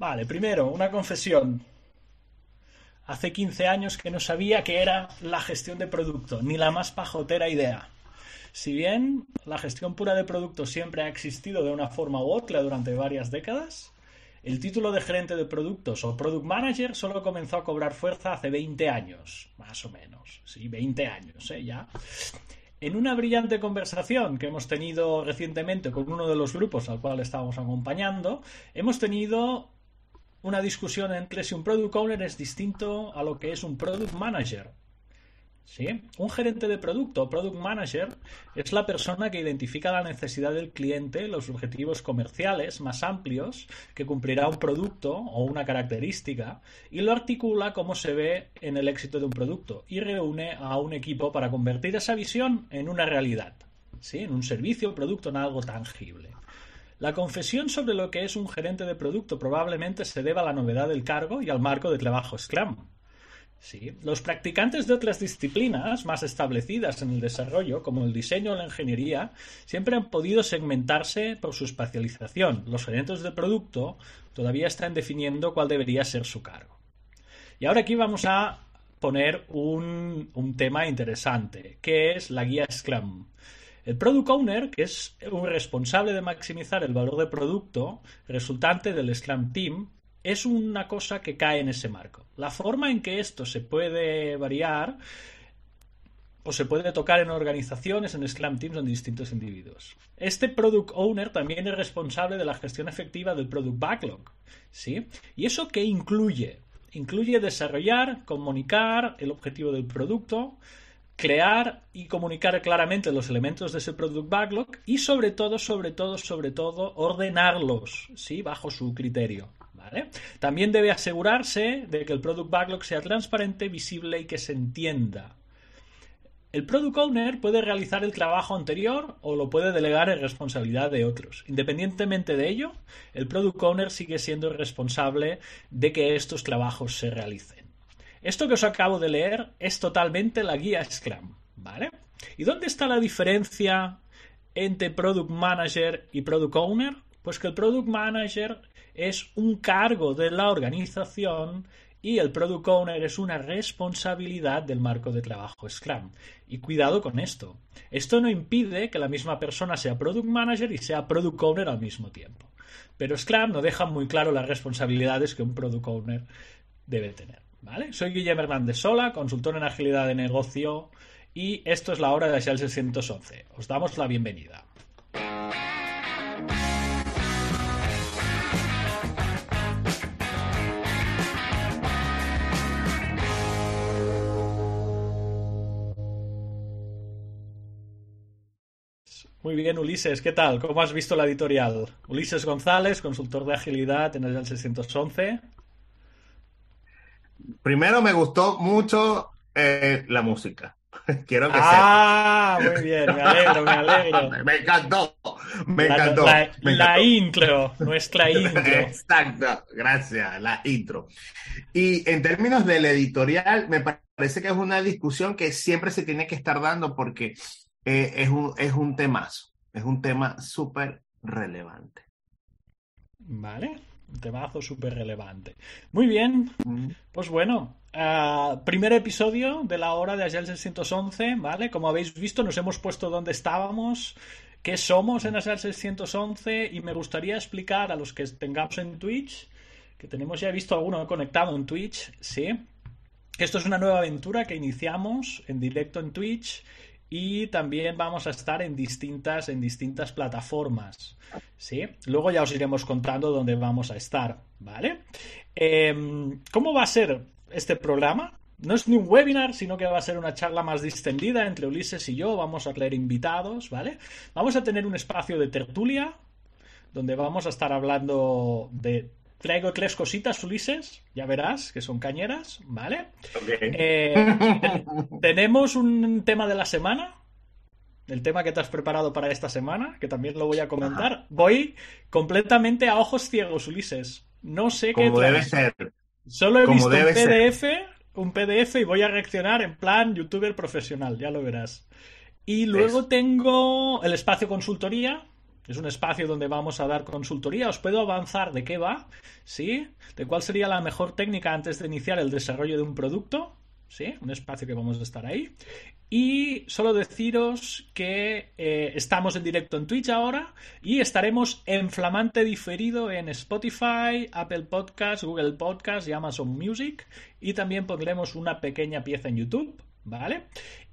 Vale, primero, una confesión. Hace 15 años que no sabía qué era la gestión de producto, ni la más pajotera idea. Si bien la gestión pura de producto siempre ha existido de una forma u otra durante varias décadas, el título de gerente de productos o product manager solo comenzó a cobrar fuerza hace 20 años, más o menos. Sí, 20 años, ¿eh? Ya. En una brillante conversación que hemos tenido recientemente con uno de los grupos al cual estábamos acompañando, hemos tenido una discusión entre si un product owner es distinto a lo que es un product manager. ¿Sí? Un gerente de producto product manager es la persona que identifica la necesidad del cliente, los objetivos comerciales más amplios que cumplirá un producto o una característica y lo articula como se ve en el éxito de un producto y reúne a un equipo para convertir esa visión en una realidad, ¿sí? en un servicio producto en algo tangible. La confesión sobre lo que es un gerente de producto probablemente se deba a la novedad del cargo y al marco de trabajo Scrum. Los practicantes de otras disciplinas más establecidas en el desarrollo, como el diseño o la ingeniería, siempre han podido segmentarse por su especialización. Los gerentes de producto todavía están definiendo cuál debería ser su cargo. Y ahora aquí vamos a poner un, un tema interesante, que es la guía Scrum. El Product Owner, que es un responsable de maximizar el valor de producto resultante del Scrum Team, es una cosa que cae en ese marco. La forma en que esto se puede variar o se puede tocar en organizaciones, en Scrum Teams o en distintos individuos. Este Product Owner también es responsable de la gestión efectiva del Product Backlog. ¿sí? ¿Y eso qué incluye? Incluye desarrollar, comunicar el objetivo del producto, crear y comunicar claramente los elementos de ese Product Backlog y sobre todo, sobre todo, sobre todo, ordenarlos, ¿sí? Bajo su criterio. También debe asegurarse de que el Product Backlog sea transparente, visible y que se entienda. El Product Owner puede realizar el trabajo anterior o lo puede delegar en responsabilidad de otros. Independientemente de ello, el Product Owner sigue siendo responsable de que estos trabajos se realicen. Esto que os acabo de leer es totalmente la guía Scrum, ¿vale? ¿Y dónde está la diferencia entre Product Manager y Product Owner? Pues que el Product Manager es un cargo de la organización y el Product Owner es una responsabilidad del marco de trabajo Scrum. Y cuidado con esto. Esto no impide que la misma persona sea Product Manager y sea Product Owner al mismo tiempo. Pero Scrum no deja muy claro las responsabilidades que un Product Owner debe tener. ¿Vale? Soy Guillermo Hernández Sola, consultor en agilidad de negocio y esto es la hora de Agile 611. Os damos la bienvenida. Muy bien, Ulises, ¿qué tal? ¿Cómo has visto la editorial? Ulises González, consultor de agilidad en el 611. Primero me gustó mucho eh, la música. Quiero que Ah, muy bien, me alegro, me alegro. me encantó, me encantó. La, intro, nuestra intro. Exacto, gracias, la intro. Y en términos del editorial, me parece que es una discusión que siempre se tiene que estar dando porque eh, es, un, es un temazo, es un tema súper relevante. Vale, temazo súper relevante. Muy bien, pues bueno, ah, primer episodio de la hora de Agile 611, ¿vale? Como habéis visto, nos hemos puesto donde estábamos, qué somos en Agile 611 y me gustaría explicar a los que tengamos en Twitch, que tenemos ya visto alguno conectado en Twitch, ¿sí? Esto es una nueva aventura que iniciamos en directo en Twitch y también vamos a estar en distintas, en distintas plataformas. ¿sí? Luego ya os iremos contando dónde vamos a estar, ¿vale? Em, ¿Cómo va a ser este programa? No es ni un webinar, sino que va a ser una charla más distendida entre Ulises y yo. Vamos a traer invitados, ¿vale? Vamos a tener un espacio de tertulia donde vamos a estar hablando de Traigo tres cositas, Ulises, ya verás, que son cañeras, ¿vale? Eh, tenemos un tema de la semana, el tema que te has preparado para esta semana, que también lo voy a comentar. Voy completamente a ojos ciegos, Ulises. No sé qué. Como debe ser. Solo he visto un PDF, un PDF y voy a reaccionar en plan youtuber profesional, ya lo verás. Y luego tengo el espacio consultoría, Es un espacio donde vamos a dar consultoría. Os puedo avanzar de qué va, ¿sí? De cuál sería la mejor técnica antes de iniciar el desarrollo de un producto, ¿sí? Un espacio que vamos a estar ahí. Y solo deciros que eh, estamos en directo en Twitch ahora y estaremos en flamante diferido en Spotify, Apple Podcasts, Google Podcasts y Amazon Music. Y también pondremos una pequeña pieza en YouTube ¿vale?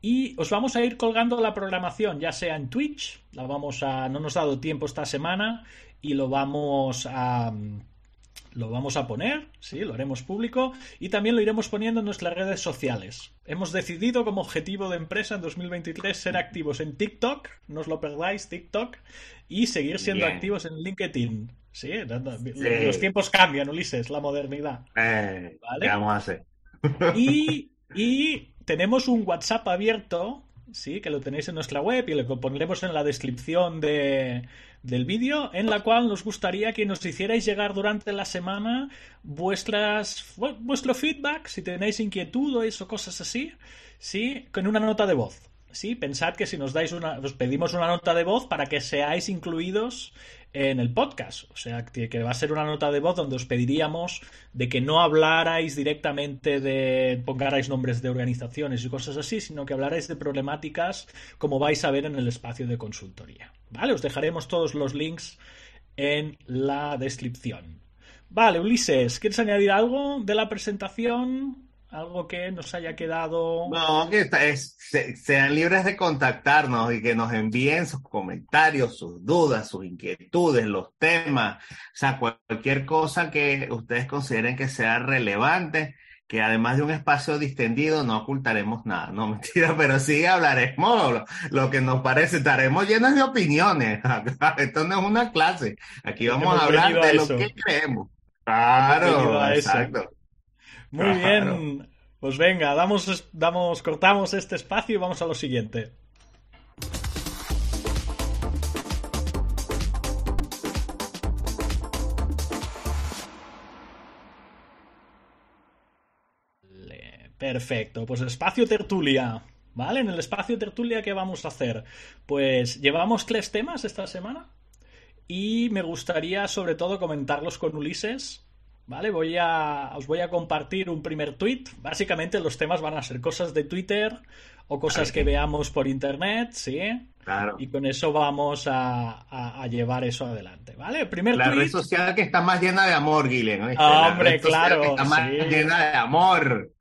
Y os vamos a ir colgando la programación, ya sea en Twitch, la vamos a. no nos ha dado tiempo esta semana y lo vamos a. Lo vamos a poner, sí, lo haremos público y también lo iremos poniendo en nuestras redes sociales. Hemos decidido como objetivo de empresa en 2023 ser activos en TikTok, no os lo perdáis, TikTok, y seguir siendo activos en LinkedIn. Sí, los tiempos cambian, Ulises, la modernidad. Eh, ¿Qué vamos a hacer? y, y tenemos un WhatsApp abierto, sí, que lo tenéis en nuestra web y lo pondremos en la descripción de, del vídeo, en la cual nos gustaría que nos hicierais llegar durante la semana vuestras, vuestro feedback, si tenéis inquietudes o cosas así, sí, con una nota de voz. Sí, pensad que si nos dais una, os pedimos una nota de voz para que seáis incluidos en el podcast. O sea, que va a ser una nota de voz donde os pediríamos de que no hablarais directamente de pongarais nombres de organizaciones y cosas así, sino que hablarais de problemáticas como vais a ver en el espacio de consultoría. ¿Vale? Os dejaremos todos los links en la descripción. Vale, Ulises, ¿quieres añadir algo de la presentación? Algo que nos haya quedado. No, que sean libres de contactarnos y que nos envíen sus comentarios, sus dudas, sus inquietudes, los temas, o sea, cualquier cosa que ustedes consideren que sea relevante, que además de un espacio distendido no ocultaremos nada, no mentira, pero sí hablaremos lo, que nos parece, estaremos llenos de opiniones. Esto no es una clase, aquí vamos a hablar de lo que creemos. Claro, exacto. Muy bien. Pues venga, damos, damos, cortamos este espacio y vamos a lo siguiente. Perfecto, pues espacio tertulia. ¿Vale? En el espacio tertulia, ¿qué vamos a hacer? Pues llevamos tres temas esta semana y me gustaría sobre todo comentarlos con Ulises ¿Vale? Voy a, os voy a compartir un primer tweet. Básicamente los temas van a ser cosas de Twitter o cosas que veamos por internet, ¿sí? Claro. Y con eso vamos a, llevar eso adelante, ¿vale? primer la red social que está más llena de amor, Guilén. Hombre, claro. está más llena de amor.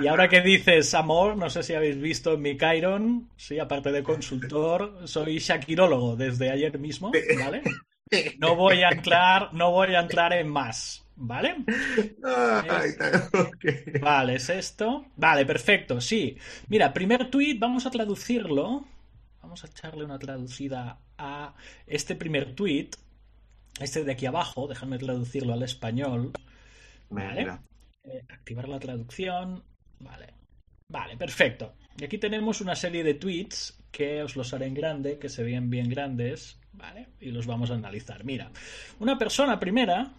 Y ahora que dices amor, no sé si habéis visto en mi Chiron, sí, aparte de consultor, soy shakirólogo desde ayer mismo, ¿vale? No voy a entrar, no voy a entrar en más. ¿Vale? Vale, es esto. Vale, perfecto, sí. Mira, primer tweet, vamos a traducirlo. Vamos a echarle una traducida a este primer tweet. Este de aquí abajo, déjame traducirlo al español. Vale. Eh, activar la traducción. Vale. Vale, perfecto. Y aquí tenemos una serie de tweets que os los haré en grande, que se ven bien grandes, ¿vale? Y los vamos a analizar. Mira, una persona primera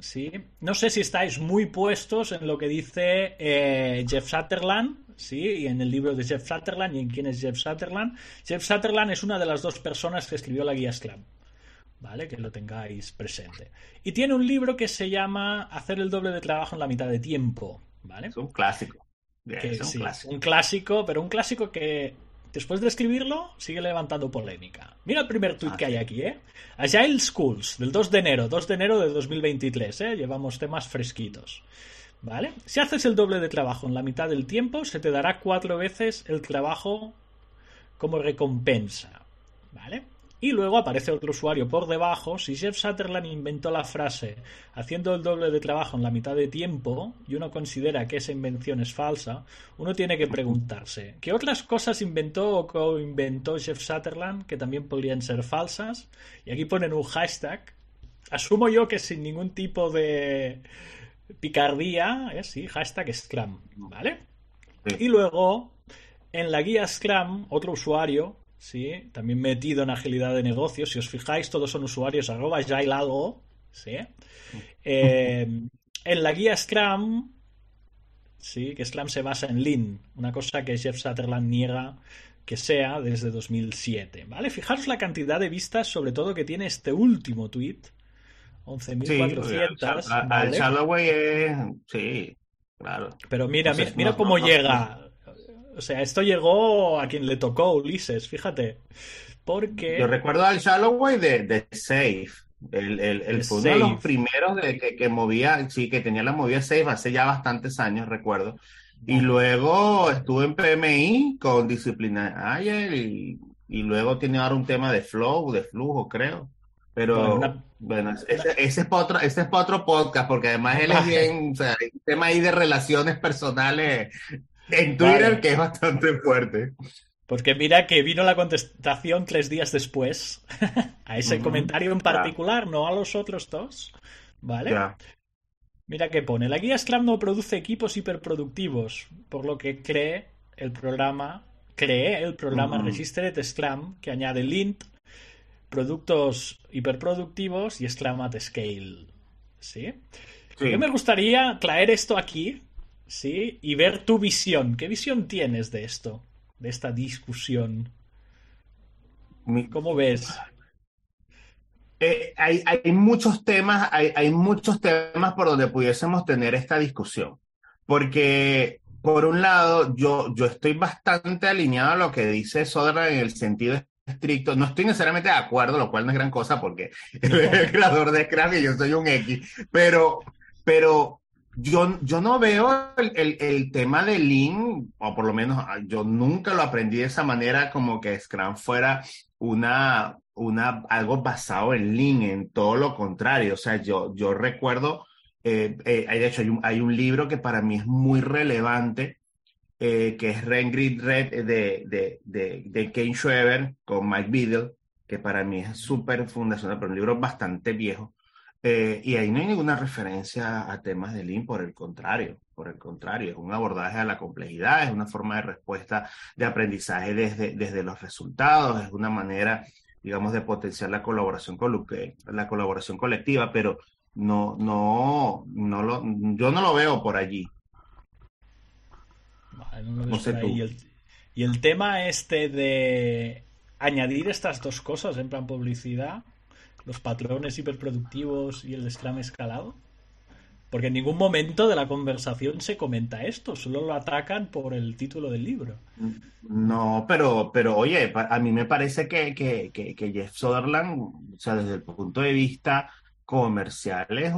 Sí, no sé si estáis muy puestos en lo que dice eh, Jeff Sutherland, sí, y en el libro de Jeff Sutherland y en quién es Jeff Sutherland. Jeff Sutherland es una de las dos personas que escribió la guía Scrum, ¿vale? Que lo tengáis presente. Y tiene un libro que se llama Hacer el doble de trabajo en la mitad de tiempo, ¿vale? Es un clásico. es un, clásico. un clásico, pero un clásico que después de escribirlo, sigue levantando polémica. Mira el primer tweet ah, que hay aquí, ¿eh? Agile Schools, del 2 de enero, 2 de enero de 2023, ¿eh? Llevamos temas fresquitos. ¿Vale? Si haces el doble de trabajo en la mitad del tiempo, se te dará cuatro veces el trabajo como recompensa. ¿Vale? Y luego aparece otro usuario por debajo. Si Jeff Sutherland inventó la frase haciendo el doble de trabajo en la mitad de tiempo y uno considera que esa invención es falsa, uno tiene que preguntarse, ¿qué otras cosas inventó o co-inventó Jeff Sutherland que también podrían ser falsas? Y aquí ponen un hashtag. Asumo yo que sin ningún tipo de picardía, ¿eh? sí, hashtag Scrum, ¿vale? Y luego, en la guía Scrum, otro usuario ¿sí? También metido en agilidad de negocios. Si os fijáis, todos son usuarios arroba agile algo, ¿sí? Eh, en la guía Scrum, sí, que Scrum se basa en Lean, una cosa que Jeff Sutherland niega que sea desde 2007, ¿vale? Fijaros la cantidad de vistas, sobre todo que tiene este último tweet, 11.400. Sí, al Shalloway es... Sí, claro. Pero mira, mira, mira cómo llega. O sea, esto llegó a quien le tocó, Ulises, fíjate. Porque... Yo recuerdo al Shalloway de, de Safe. El, el, el fue uno de los primeros de que, que, movía, sí, que tenía la movida Safe hace ya bastantes años, recuerdo. Y luego estuve en PMI con Disciplina Ayer y, y, luego tiene ahora un tema de flow, de flujo, creo. Pero bueno, ese, ese, es para otro, ese es para otro podcast, porque además él es bien, o sea, hay un tema ahí de relaciones personales en Twitter vale. que es bastante fuerte. Porque mira que vino la contestación tres días después a ese uh -huh. comentario en particular, yeah. no a los otros dos. ¿Vale? Yeah. Mira que pone, la guía Scrum no produce equipos hiperproductivos, por lo que cree el programa, cree el programa uh -huh. Registered Scrum que añade lint, productos hiperproductivos y Scrum at Scale. ¿Sí? sí. Yo me gustaría traer esto aquí, ¿sí? Y ver tu visión. ¿Qué visión tienes de esto? De esta discusión. ¿Cómo ves? Eh, hay, hay, muchos temas, hay, hay, muchos temas por donde pudiésemos tener esta discusión. Porque, por un lado, yo, yo estoy bastante alineado a lo que dice Sodra en el sentido estricto. No estoy necesariamente de acuerdo, lo cual no es gran cosa porque él es el creador de Scrum y yo soy un X. Pero, pero yo, yo no veo el, el, tema de Lean, o por lo menos yo nunca lo aprendí de esa manera, como que Scrum fuera una, una, algo basado en Lean, en todo lo contrario. O sea, yo, yo recuerdo, eh, eh, de hecho, hay un, hay un libro que para mí es muy relevante, eh, que es Rengrid Red de, de, de, de Ken Schweber con Mike Biddle, que para mí es súper fundacional, pero un libro bastante viejo. Eh, y ahí no hay ninguna referencia a temas de Lean, por el contrario, por el contrario, es un abordaje a la complejidad, es una forma de respuesta de aprendizaje desde, desde los resultados, es una manera, digamos, de potenciar la colaboración, con la colaboración colectiva, pero no, no, no lo, yo no lo veo por allí. No, sé tú. Y el, y el tema este de añadir estas dos cosas en plan publicidad los patrones hiperproductivos y el Scrum escalado? Porque en ningún momento de la conversación se comenta esto, solo lo atacan por el título del libro. No, pero, pero oye, a mí me parece que, que, que, Jeff Sutherland, o sea, desde el punto de vista comercial, es,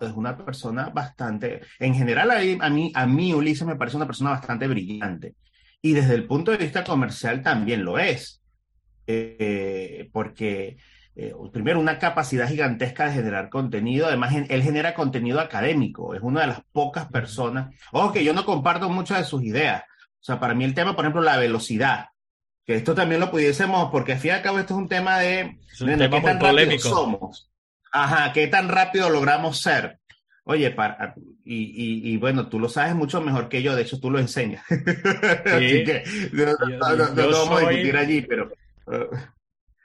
es una persona bastante, en general a mí, a mí, Ulises, me parece una persona bastante brillante. Y desde el punto de vista comercial también lo es. Eh, porque eh, primero, una capacidad gigantesca de generar contenido. Además, él genera contenido académico. Es una de las pocas personas. Ojo, que yo no comparto muchas de sus ideas. O sea, para mí el tema, por ejemplo, la velocidad. Que esto también lo pudiésemos, porque al fin y al cabo esto es un tema de, es un de tema qué tan polémico. somos. Ajá, qué tan rápido logramos ser. Oye, para, y, y, y, bueno, tú lo sabes mucho mejor que yo, de hecho tú lo enseñas. Sí. Así que no, yo, no, no, no vamos soy... a discutir allí, pero...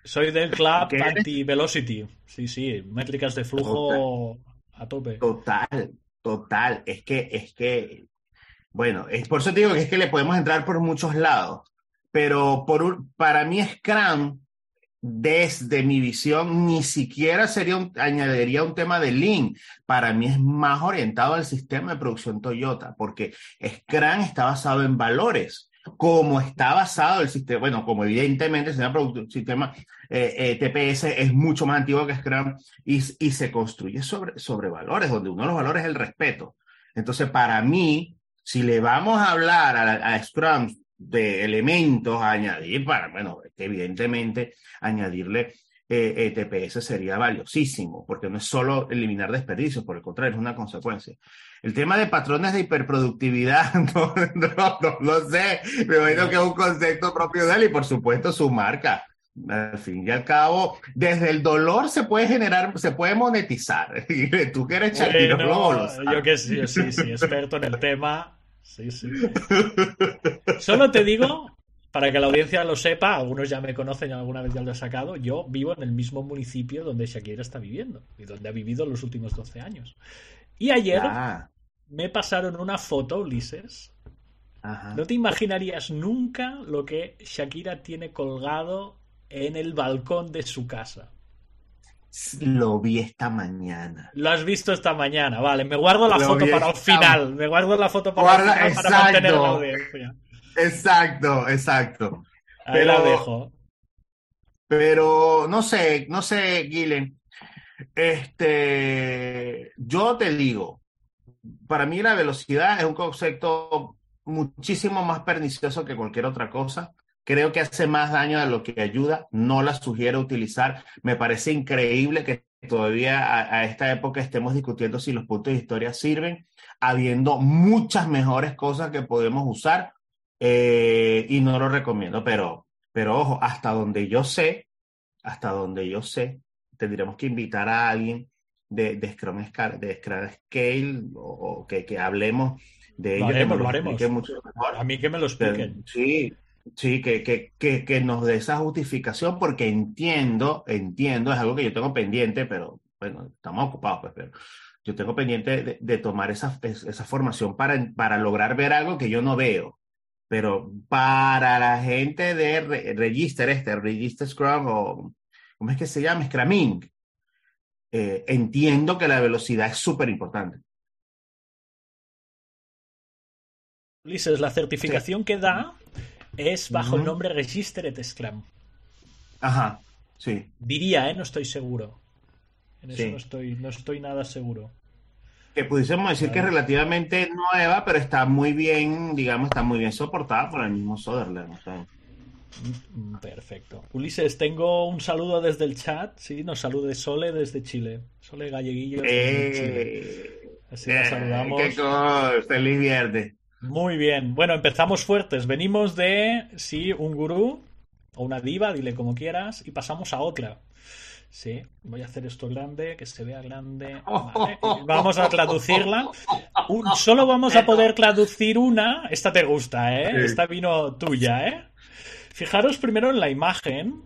Soy del club anti-velocity. Sí, sí, métricas de flujo total, a tope. Total, total. Es que, es que, bueno, es por eso te digo que es que le podemos entrar por muchos lados. Pero por, para mí Scrum, desde mi visión, ni siquiera sería un, añadiría un tema de Lean. Para mí es más orientado al sistema de producción Toyota, porque Scrum está basado en valores como está basado el sistema, bueno, como evidentemente el sistema, sistema eh, eh, TPS es mucho más antiguo que Scrum y, se construye sobre, sobre valores, donde uno de los valores es el respeto. Entonces, para mí, si le vamos a hablar a, Scrum de elementos a añadir, para, bueno, evidentemente añadirle eh, TPS sería valiosísimo, porque no es solo eliminar desperdicios, por el contrario, es una consecuencia. El tema de patrones de hiperproductividad, no, no, no, no sé, me imagino que es un concepto propio de él y por supuesto su marca. Al fin y al cabo, desde el dolor se puede generar, se puede monetizar. Tú que eres bueno, Yo que sí, sí, sí, experto en el tema. Sí, sí. Solo te digo para que la audiencia lo sepa, algunos ya me conocen, alguna vez ya lo he sacado, yo vivo en el mismo municipio donde Shakira está viviendo y donde ha vivido los últimos 12 años. Y ayer ah. Me pasaron una foto, Ulises, No te imaginarías nunca lo que Shakira tiene colgado en el balcón de su casa. Lo vi esta mañana. Lo has visto esta mañana, vale. Me guardo la foto para el final. Me guardo la foto para el final para mantener la audiencia. Exacto, exacto. Ahí pero, la dejo. Pero no sé, no sé, Guilen. Este, yo te digo, para mí la velocidad es un concepto muchísimo más pernicioso que cualquier otra cosa. Creo que hace más daño de lo que ayuda. No la sugiero utilizar. Me parece increíble que todavía a, esta época estemos discutiendo si los puntos de historia sirven, habiendo muchas mejores cosas que podemos usar. Eh, y no lo recomiendo, pero, pero ojo, hasta donde yo sé, hasta donde yo sé, tendríamos que invitar a alguien de, de Scrum, de Scale o, que, que, hablemos de ello. Haremos, lo haremos. A mí que me lo expliquen. Sí, sí, que, que, que, que nos dé esa justificación porque entiendo, entiendo, es algo que yo tengo pendiente, pero bueno, estamos ocupados, pues, pero yo tengo pendiente de, tomar esa, esa formación para, para lograr ver algo que yo no veo. Pero para la gente de Register, este, Register Scrum o ¿cómo es que se llama? Scrumming. Eh, entiendo que la velocidad es súper importante. Ulises, la certificación que da es bajo el nombre Registered Scrum. Ajá, sí. Diría, ¿eh? No estoy seguro. En eso no, estoy, no estoy nada seguro. Que pudiésemos decir que es relativamente nueva, pero está muy bien, digamos, está muy bien soportada por el mismo Soderland. Perfecto. Ulises, tengo un saludo desde el chat. Sí, nos salude Sole desde Chile. Sole Galleguillo. Eh, Así nos eh, saludamos. ¡Qué ¡Feliz viernes! Muy bien. Bueno, empezamos fuertes. Venimos de, sí, un gurú o una diva, dile como quieras, y pasamos a otra. Sí, voy a hacer esto grande, que se vea grande. Vamos a traducirla. solo vamos a poder traducir una. Esta te gusta, ¿eh? Esta vino tuya, ¿eh? Fijaros primero en la imagen,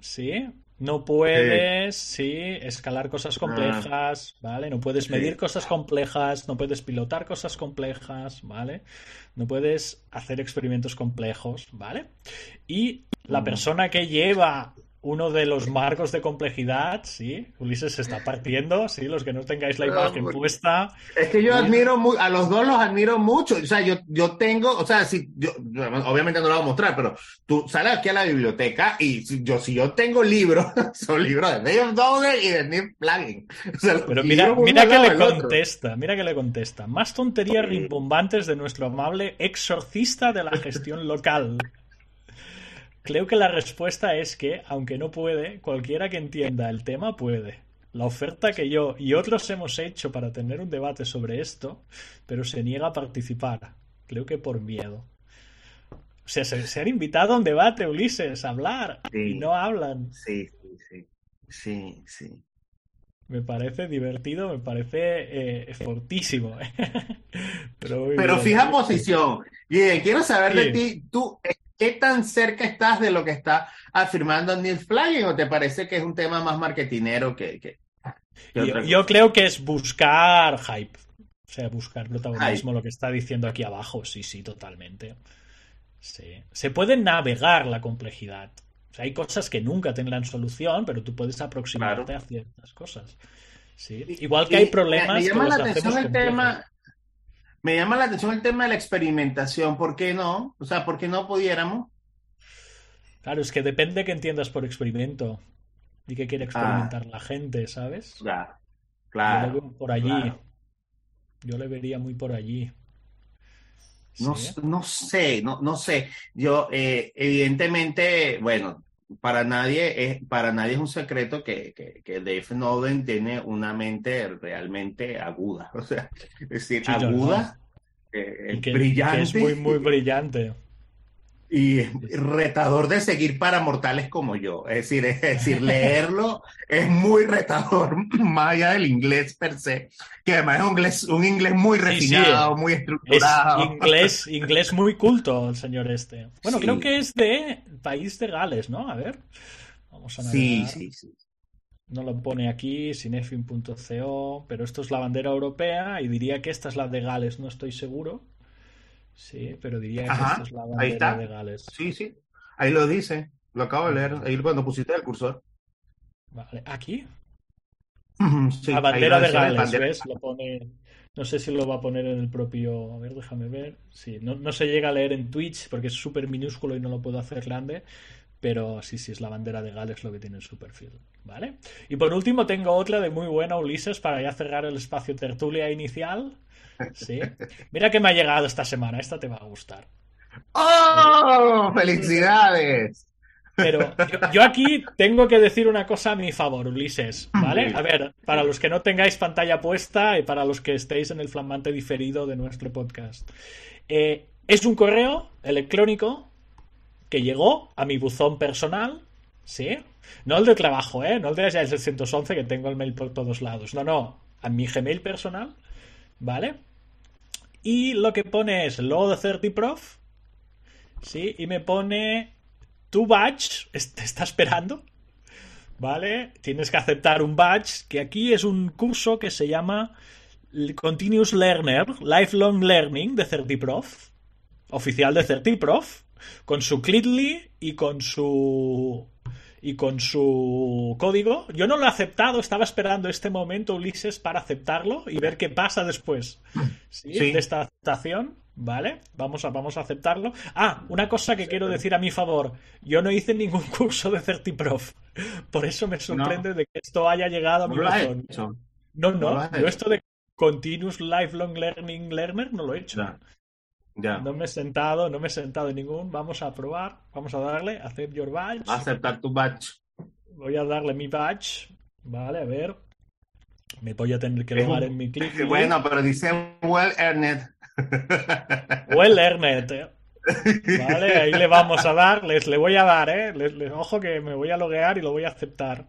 ¿sí? No puedes, sí, escalar cosas ah. complejas, ¿vale? No puedes medir cosas complejas, no puedes pilotar cosas complejas, ¿vale? No puedes hacer experimentos complejos, ¿vale? Y la persona que lleva uno de los marcos de complejidad, sí, Ulises se está partiendo, sí, los que no tengáis la imagen puesta. Es que yo admiro muy, a los dos los admiro mucho, o sea, yo, yo tengo, o sea, si yo, obviamente no lo voy a mostrar, pero tú sales aquí a la biblioteca y si yo, si yo tengo libros, son libros de Dave Dogger y de Neil Plugin. pero mira, mira que le contesta, mira que le contesta, más tonterías rimbombantes de nuestro amable exorcista de la gestión local. Creo que la respuesta es que, aunque no puede, cualquiera que entienda el tema puede. La oferta que yo y otros hemos hecho para tener un debate sobre esto, pero se niega a participar. Creo que por miedo. O sea, se, han invitado a un debate, Ulises, a hablar y no hablan. Sí, sí, sí. Sí, sí. Me parece divertido, me parece eh, fortísimo. pero, pero fija posición. Bien, quiero saber de ti, tú ¿qué tan cerca estás de lo que está afirmando Neil Flagin o te parece que es un tema más marketinero que... yo, creo que es buscar hype, o sea, buscar protagonismo, lo que está diciendo aquí abajo, sí, sí, totalmente. Sí. Se puede navegar la complejidad. O sea, hay cosas que nunca tendrán solución, pero tú puedes aproximarte a ciertas cosas. Sí. Igual que hay problemas. Me llama la atención el tema me llama la atención el tema de la experimentación. ¿Por qué no? O sea, ¿por qué no pudiéramos? Claro, es que depende que entiendas por experimento y qué quiere experimentar ah. la gente, ¿sabes? Claro, claro. por allí. Yo le vería muy por allí. No, no sé, no, no sé. Yo, eh, evidentemente, bueno, para nadie es, para nadie es un secreto que, que, que Dave Snowden tiene una mente realmente aguda. O sea, es decir, aguda, eh, brillante. es muy, muy brillante y retador de seguir para mortales como yo. Es decir, es decir, leerlo es muy retador, más allá del inglés per se, que además es un inglés, un inglés muy refinado, muy estructurado. Es inglés, inglés muy culto el señor este. Bueno, creo que es de país de Gales, ¿no? A ver. Vamos a Sí, sí, sí. No lo pone aquí, sinefin.co, pero esto es la bandera europea y diría que esta es la de Gales, no estoy seguro. Sí, pero diría que Ajá, es la ahí bandera está. de Gales. Sí, sí. Ahí lo dice. Lo acabo de leer. Ahí cuando pusiste el cursor. Vale, ¿aquí? Sí, la ahí bandera de Gales, bandera- ¿ves? Lo pone... No sé si lo va a poner en el propio... A ver, déjame ver. Sí, no, no se llega a leer en Twitch porque es súper minúsculo y no lo puedo hacer grande. Pero sí, sí, es la bandera de Gales lo que tiene en su perfil. ¿Vale? Y por último tengo otra de muy buena, Ulises, para ya cerrar el espacio tertulia inicial. Sí. Mira que me ha llegado esta semana. Esta te va a gustar. ¡Oh! ¡Felicidades! Pero yo, yo aquí tengo que decir una cosa a mi favor, Ulises, ¿vale? A ver, para los que no tengáis pantalla puesta y para los que estéis en el flamante diferido de nuestro podcast. Eh, es un correo electrónico que llegó a mi buzón personal, ¿sí? No el de trabajo, ¿eh? No el de el 611 que tengo el mail por todos lados. No, no, a mi Gmail personal, ¿vale? Y lo que pone es load 30 prof, ¿sí? Y me pone tu es- te está esperando, ¿vale? Tienes que aceptar un badge, que aquí es un curso que se llama Continuous Learner, Lifelong Learning de Certiprof, oficial de Certiprof, con su Clitly y con su y con su código. Yo no lo he aceptado, estaba esperando este momento, Ulises, para aceptarlo y ver qué pasa después ¿sí? Sí. de esta aceptación. ¿Vale? Vamos a, vamos a aceptarlo. Ah, una cosa que quiero decir a mi favor. Yo no hice ningún curso de Certiprof. Por eso me sorprende de que esto haya llegado a mi No hecho. No, no no. yo esto de Continuous Lifelong Learning Learner no lo he hecho. Ya. Ya. No me he sentado, no me he sentado en ningún. Vamos a probar. Vamos a darle. Accept your badge. Aceptar tu batch. Voy a darle mi badge. Vale, a ver. Me voy a tener que logar en mi clic. Bueno, pero dice well earned. Well earned. eh. Vale, ahí le vamos a dar. Les, le voy a dar, ¿eh? Les- les- ojo que me voy a loguear y lo voy a aceptar.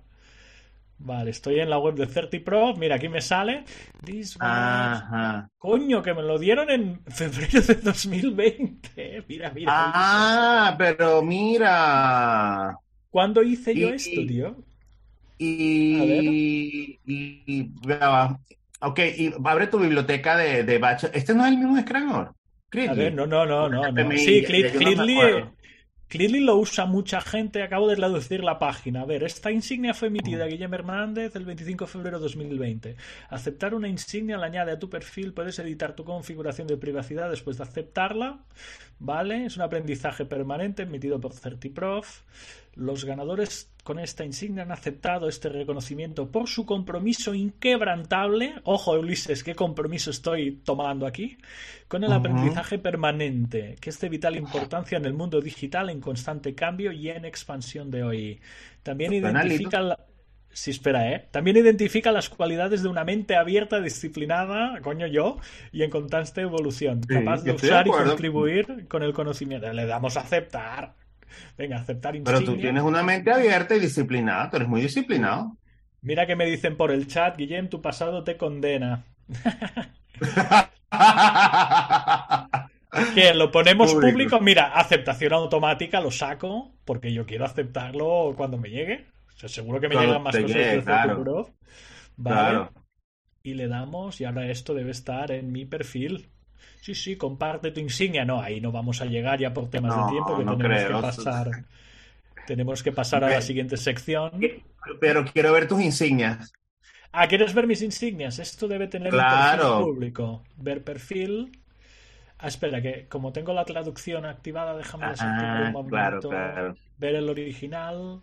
Vale, estoy en la web de CertiPro. Mira, aquí me sale. This was-. Coño, que me lo dieron en febrero de 2020. Mira, mira. Ah, pero mira. ¿Cuándo hice yo Y- esto, tío? Y, y, y- ya va. Ok, y abre tu biblioteca de, de batch. Este no es el mismo Scranor. A ver, no, no, no, no. no. Sí, ya- Clearly, lo usa mucha gente. Acabo de traducir la página. A ver, esta insignia fue emitida a Mm. Guillermo Hernández el 25 de febrero de 2020. Aceptar una insignia la añade a tu perfil. Puedes editar tu configuración de privacidad después de aceptarla. ¿Vale? Es un aprendizaje permanente emitido por Certiprof. Los ganadores con esta insignia han aceptado este reconocimiento por su compromiso inquebrantable. Ojo, Ulises, qué compromiso estoy tomando aquí. Con el aprendizaje permanente, que es de vital importancia en el mundo digital en constante cambio y en expansión de hoy. También identifica la- Sí, espera, ¿eh? También identifica las cualidades de una mente abierta, disciplinada, coño yo, y en constante evolución, Sí, capaz de usar y contribuir con el conocimiento. Le damos a aceptar. Venga, aceptar Pero tú insignia. tienes una mente abierta y disciplinada. Tú eres muy disciplinado. Mira que me dicen por el chat, Guillem, tu pasado te condena. Que lo ponemos público. Mira, aceptación automática, lo saco, porque yo quiero aceptarlo cuando me llegue. O sea, seguro que me llegan más te cosas de claro. Certiprof. Vale. Claro. Y le damos, y ahora esto debe estar en mi perfil. Sí, sí, comparte tu insignia. No, ahí no vamos a llegar ya por temas No, de tiempo que no tenemos creo. que pasar. Tenemos que pasar a la siguiente sección. Pero quiero ver tus insignias. Ah, ¿quieres ver mis insignias? Esto debe tener un Claro. perfil público. Ver perfil. Ah, espera, que como tengo la traducción activada, déjame desactivar Ah, un momento. claro, claro. Ver el original.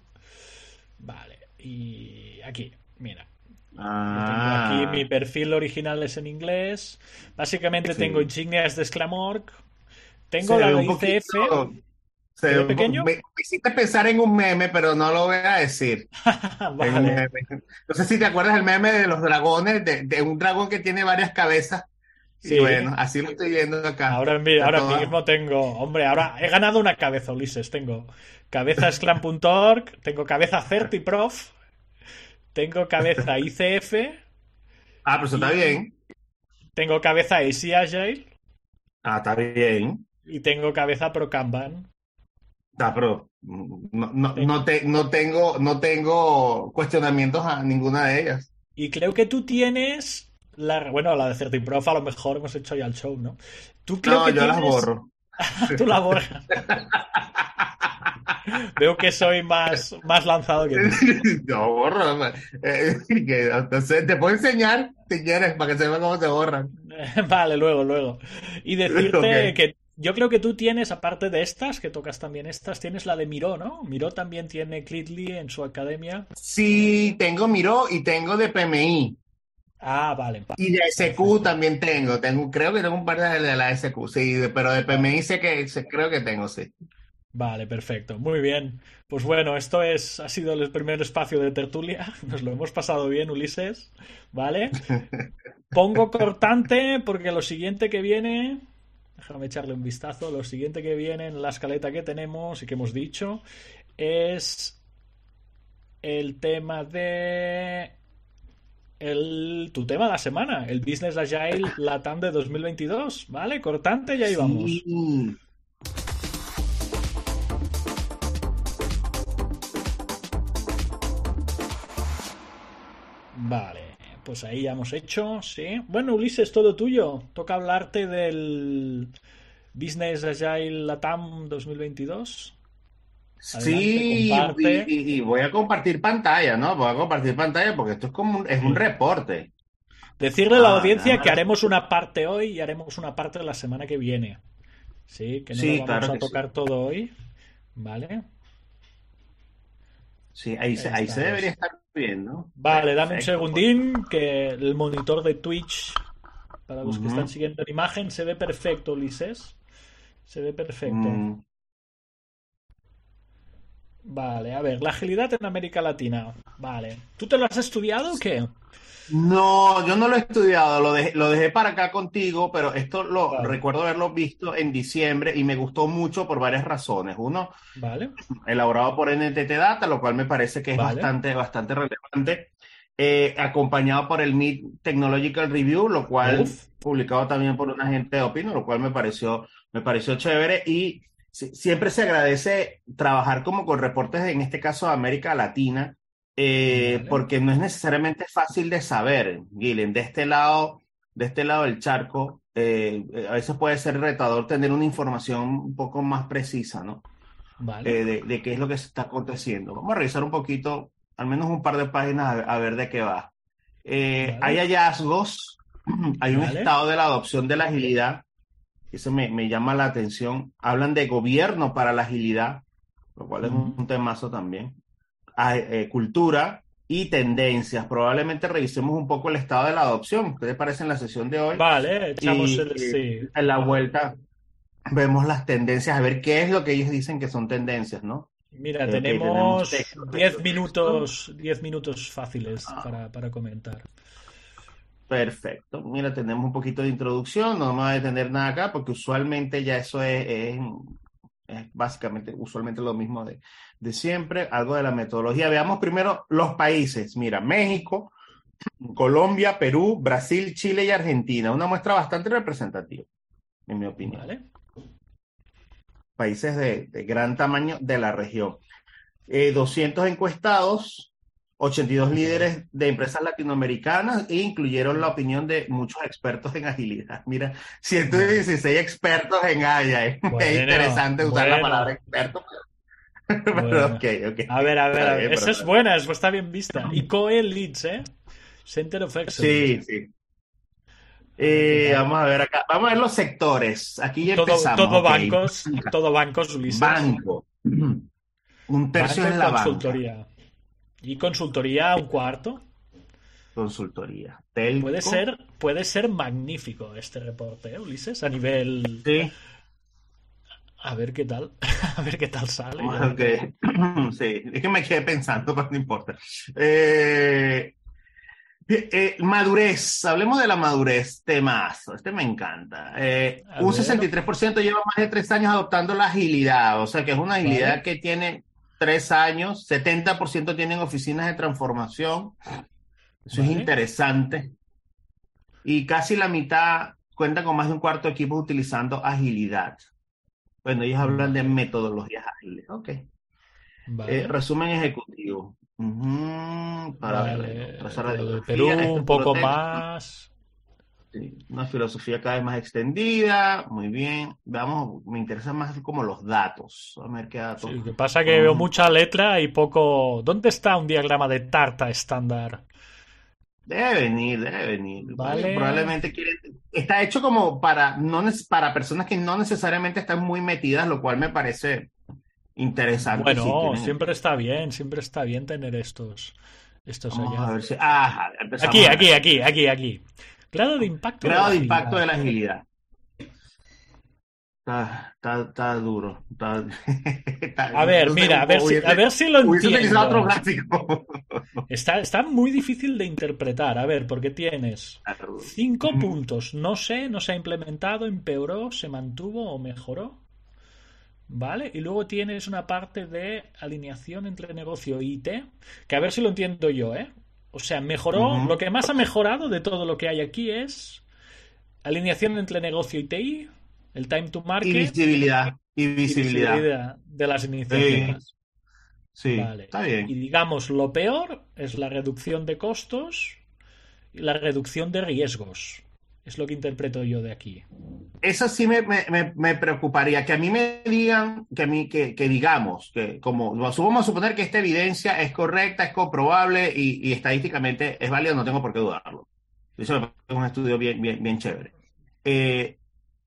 Vale. Y aquí, mira. Yo tengo Ah, aquí mi perfil original es en inglés. Básicamente Sí. tengo insignias de Sclamorg. Tengo se la de poquito- ICF. se ¿Se ve ve un po- pequeño? Me, me hiciste pensar en un meme, pero no lo voy a decir. Vale. No sé si te acuerdas el meme de los dragones, de, de un dragón que tiene varias cabezas. Y Sí. bueno, así lo estoy viendo acá. Ahora, todo- mismo tengo, hombre, ahora he ganado una cabeza, Ulises. Tengo cabeza Sclam.org, tengo cabeza Certiprof, tengo cabeza ICF, Ah, pero eso está bien. tengo cabeza AC Agile Ah, está bien. y tengo cabeza ProKanban. Está, no, no, no, te- no tengo, no tengo cuestionamientos a ninguna de ellas. Y creo que tú tienes bueno, la de Certiprof a lo mejor hemos hecho ya el show, ¿no? ¿Tú creo No, que yo las tienes- borro. Tú la borras. Veo que soy más, más lanzado que tú. Yo borro. eh, que, entonces, te puedo enseñar si quieres para que sepa cómo se borran. Vale, luego, luego. Y decirte que yo creo que tú tienes, aparte de estas, que tocas también estas, tienes la de Miró, ¿no? Miró también tiene Clitly en su academia. Sí, tengo Miro y tengo de PMI. Ah, vale. va- Y de SQ también tengo. tengo. Creo que tengo un par de de la SQ, sí, pero de PMI sé que creo que tengo, sí. Vale, perfecto. Muy bien. Pues bueno, esto es, ha sido el primer espacio de tertulia. Nos lo hemos pasado bien, Ulises. ¿Vale? Pongo cortante porque lo siguiente que viene. Déjame echarle un vistazo. Lo siguiente que viene en la escaleta que tenemos y que hemos dicho es el tema de. El, tu tema de la semana, el Business Agile Latam de 2022, ¿vale? Cortante y ahí vamos. Vale, pues ahí ya hemos hecho, sí. Bueno, Ulises, todo tuyo. Toca hablarte del Business Agile Latam 2022. Sí, comparte. y, voy a compartir pantalla, ¿no? Voy a compartir pantalla porque esto es como un, es un reporte. Decirle a la Ah, audiencia nada que haremos una parte hoy y haremos una parte la semana que viene. Sí, que no Sí, lo vamos claro a sí. tocar todo hoy. Vale. Sí, ahí se, Ahí se debería estar bien, ¿no? Vale, dame un Perfecto. segundín que el monitor de Twitch, para los que están siguiendo en imagen, se ve perfecto, Ulises. Se ve perfecto. Mm, Vale, a ver, la agilidad en América Latina. Vale. ¿Tú te lo has estudiado o qué? No, yo no lo he estudiado, lo dejé, lo dejé para acá contigo, pero esto lo Vale. recuerdo haberlo visto en diciembre y me gustó mucho por varias razones. Uno, Vale. elaborado por NTT Data, lo cual me parece que es Vale. bastante, bastante relevante, eh, acompañado por el MIT Technological Review, lo cual Uf. publicado también por una gente de Opino, lo cual me pareció, me pareció chévere y si- siempre se agradece trabajar como con reportes, en este caso de América Latina, eh, Vale. porque no es necesariamente fácil de saber, Guilen, de este lado, de este lado del charco, eh, eh, a veces puede ser retador tener una información un poco más precisa, ¿no? Vale. eh, de, de qué es lo que se está aconteciendo. Vamos a revisar un poquito, al menos un par de páginas, a ver, a ver de qué va. Vale. Hay hallazgos, hay un estado de la adopción de la agilidad, eso me, me llama la atención. Hablan de gobierno para la agilidad, lo cual es un, Ujú. un temazo también. Ah, eh, cultura y tendencias. Probablemente revisemos un poco el estado de la adopción. ¿Qué te parece en la sesión de hoy? Vale, echamos Y, el... eh, Sí. En la vuelta vemos las tendencias, a ver qué es lo que ellos dicen que son tendencias, ¿no? Mira, Ok, tenemos tenemos texto, 10 texto, minutos, 10 minutos fáciles Ah. para, para comentar. Perfecto. Mira, tenemos un poquito de introducción, no voy a detener nada acá porque usualmente ya eso es, es- es básicamente, usualmente lo mismo de, de siempre, algo de la metodología. Veamos primero los países. Mira, México, Colombia, Perú, Brasil, Chile y Argentina. Una muestra bastante representativa, en mi opinión. Vale. Países de, de gran tamaño de la región. Eh, 200 encuestados, 82 líderes de empresas latinoamericanas e incluyeron la opinión de muchos expertos en agilidad. Mira, 116 expertos en Agile. Bueno, es interesante usar la palabra experto. Pero, Bueno. ok, ok. A ver, a ver, a ver. Esa es buena, esa está bien vista. Y COE Leads, ¿eh? Center of Sí, Excellence. sí. Eh, vamos a ver acá. Vamos a ver los sectores. Aquí ya Todo, empezamos. todo ok. bancos, todo bancos, Ulises. Banco. Un tercio Banco y la banca. Y consultoría un cuarto. Consultoría. Telco. Puede ser, puede ser magnífico este reporte, ¿eh, Ulises, a nivel. Sí. A ver qué tal. A ver qué tal sale. Ok. Sí, es que me quedé pensando, pero no importa. Eh, eh, madurez, hablemos de la madurez, temazo, este me encanta. Eh, un ver. 63% lleva más de tres años adoptando la agilidad, o sea que es una agilidad Vale. que tiene tres años, 70% tienen oficinas de transformación, eso es interesante. Y casi la mitad cuenta con más de un cuarto de equipos utilizando agilidad. Bueno, ellos hablan de metodologías ágiles. Ok. Vale. Eh, resumen ejecutivo. Para Vale. ver, de Perú un poco más. Sí, una filosofía cada vez más extendida, muy bien. Vamos, me interesan más como los datos. A ver qué datos. Sí, lo que pasa que veo mucha letra y poco. ¿Dónde está un diagrama de tarta estándar? Debe venir, debe venir. Vale. Probablemente quiere... Está hecho como para, no, para personas que no necesariamente están muy metidas, lo cual me parece interesante. Bueno, siempre está bien, siempre está bien tener estos. estos Vamos a aquí, aquí, aquí, aquí, aquí. Grado de impacto. Grado de, impacto de la agilidad. Está, está, está duro. a ver, mira, a ver, si, a ver si lo entiendo. Otro gráfico. Está, está muy difícil de interpretar. A ver, porque tienes cinco puntos. No sé, no se ha implementado, empeoró, se mantuvo o mejoró. ¿Vale? Y luego tienes una parte de alineación entre negocio y IT, que a ver si lo entiendo yo, ¿eh? O sea, mejoró. Lo que más ha mejorado de todo lo que hay aquí es alineación entre negocio y TI, el time to market. Y visibilidad. Y visibilidad. de las iniciativas. Sí, está bien. Y digamos, lo peor es la reducción de costos y la reducción de riesgos. Es lo que interpreto yo de aquí. Eso sí me, me, preocuparía, que a mí me digan, que a mí, que, digamos, que como vamos a suponer que esta evidencia es correcta, es comprobable y, estadísticamente es válida, no tengo por qué dudarlo. Eso es un estudio bien, bien, bien chévere. Eh,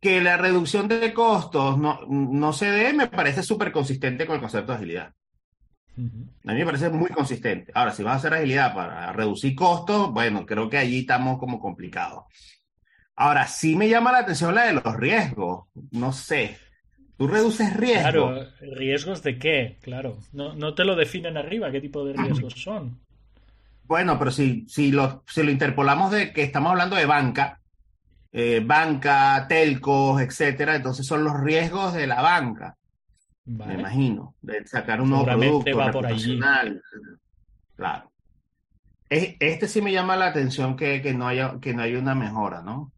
que la reducción de costos no, no se dé, me parece súper consistente con el concepto de agilidad. A mí me parece muy consistente. Ahora, si vas a hacer agilidad para reducir costos, bueno, creo que allí estamos como complicados. Ahora, sí me llama la atención la de los riesgos. No sé. Tú reduces riesgos. Claro, ¿riesgos de qué? Claro. No, no te lo definen arriba, qué tipo de riesgos son. Bueno, pero si, si, lo, si lo interpolamos de que estamos hablando de banca, eh, banca, telcos, etcétera, entonces son los riesgos de la banca. Me imagino, de sacar un nuevo producto va por allí. Claro. Este sí me llama la atención que, que, no haya, que no haya una mejora, ¿no?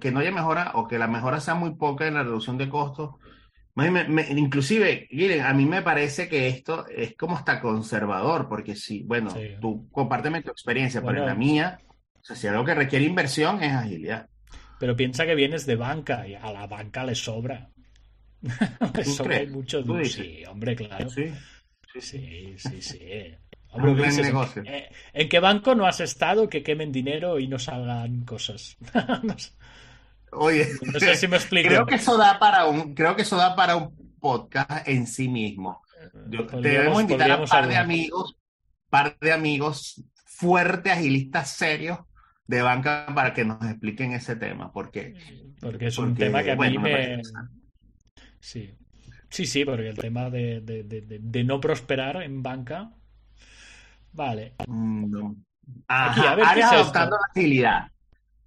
Que no haya mejora o que la mejora sea muy poca en la reducción de costos. inclusive, a mí me parece que esto es como hasta conservador, porque si, bueno, tú compárteme tu experiencia, pero en la mía, o sea, si algo que requiere inversión es agilidad. Pero piensa que vienes de banca y a la banca le sobra. le sobra mucho. Sí, hombre, claro. Sí, sí, sí. sí. Eh, ¿En qué banco no has estado que quemen dinero y no salgan cosas? Oye, no sé si me explico. Creo que eso da para un, creo que eso da para un podcast en sí mismo. debemos invitar a un par de amigos, par de amigos fuertes, agilistas, serios de banca para que nos expliquen ese tema. Porque, porque es un tema que a mí me. sí. sí, sí, porque el tema de, de no prosperar en banca Vale. Mm, Aquí, a ver, áreas adoptando la agilidad.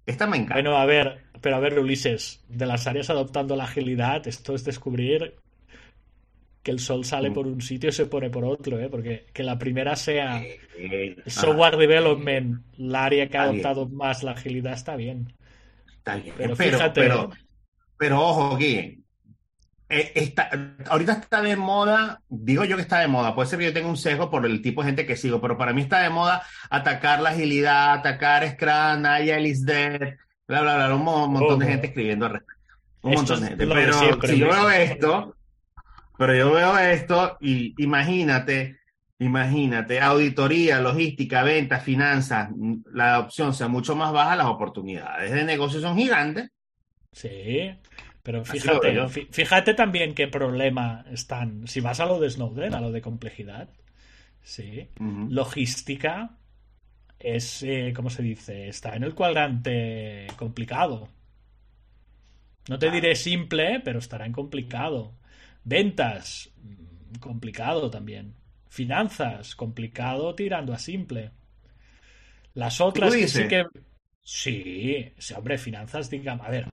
Esta me encanta. Bueno, a ver, pero a ver, Ulises, de las áreas adoptando la agilidad, esto es descubrir que el sol sale mm. por un sitio y se pone por otro, ¿eh? Porque que la primera sea eh, software development, la área que ha adoptado más la agilidad, está bien. Está bien, pero, fíjate. Pero, pero ojo, aquí, eh, ahorita está de moda, digo yo que está de moda, puede ser que yo tenga un sesgo por el tipo de gente que sigo, pero para mí está de moda atacar la agilidad, atacar Scrum, Naya, Dead, bla, bla, bla, un, montón de gente escribiendo al respecto. Un montón de gente. Pero si yo veo esto, pero yo veo esto y imagínate, imagínate, auditoría, logística, ventas, finanzas, la opción sea mucho más baja, las oportunidades de negocio son gigantes. Sí. Pero fíjate, fíjate también qué problema están. Si vas a lo de Snowden, a lo de complejidad, sí. Logística es, eh, ¿cómo se dice? Está en el cuadrante complicado. No te diré simple, pero estará en complicado. Ventas, mm, complicado también. Finanzas, complicado tirando a simple. Las otras sí que. Sí, hombre, finanzas, digamos. A ver,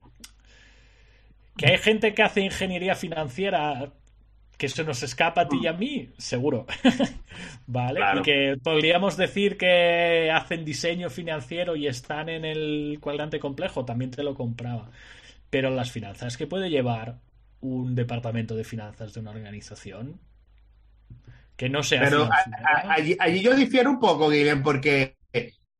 que hay gente que hace ingeniería financiera que se nos escapa a ti y a mí, seguro. ¿Vale? Y que podríamos decir que hacen diseño financiero y están en el cuadrante complejo, también te lo compraba. Pero las finanzas que puede llevar un departamento de finanzas de una organización que no sea. Pero allí, yo difiero un poco, Guillermo, porque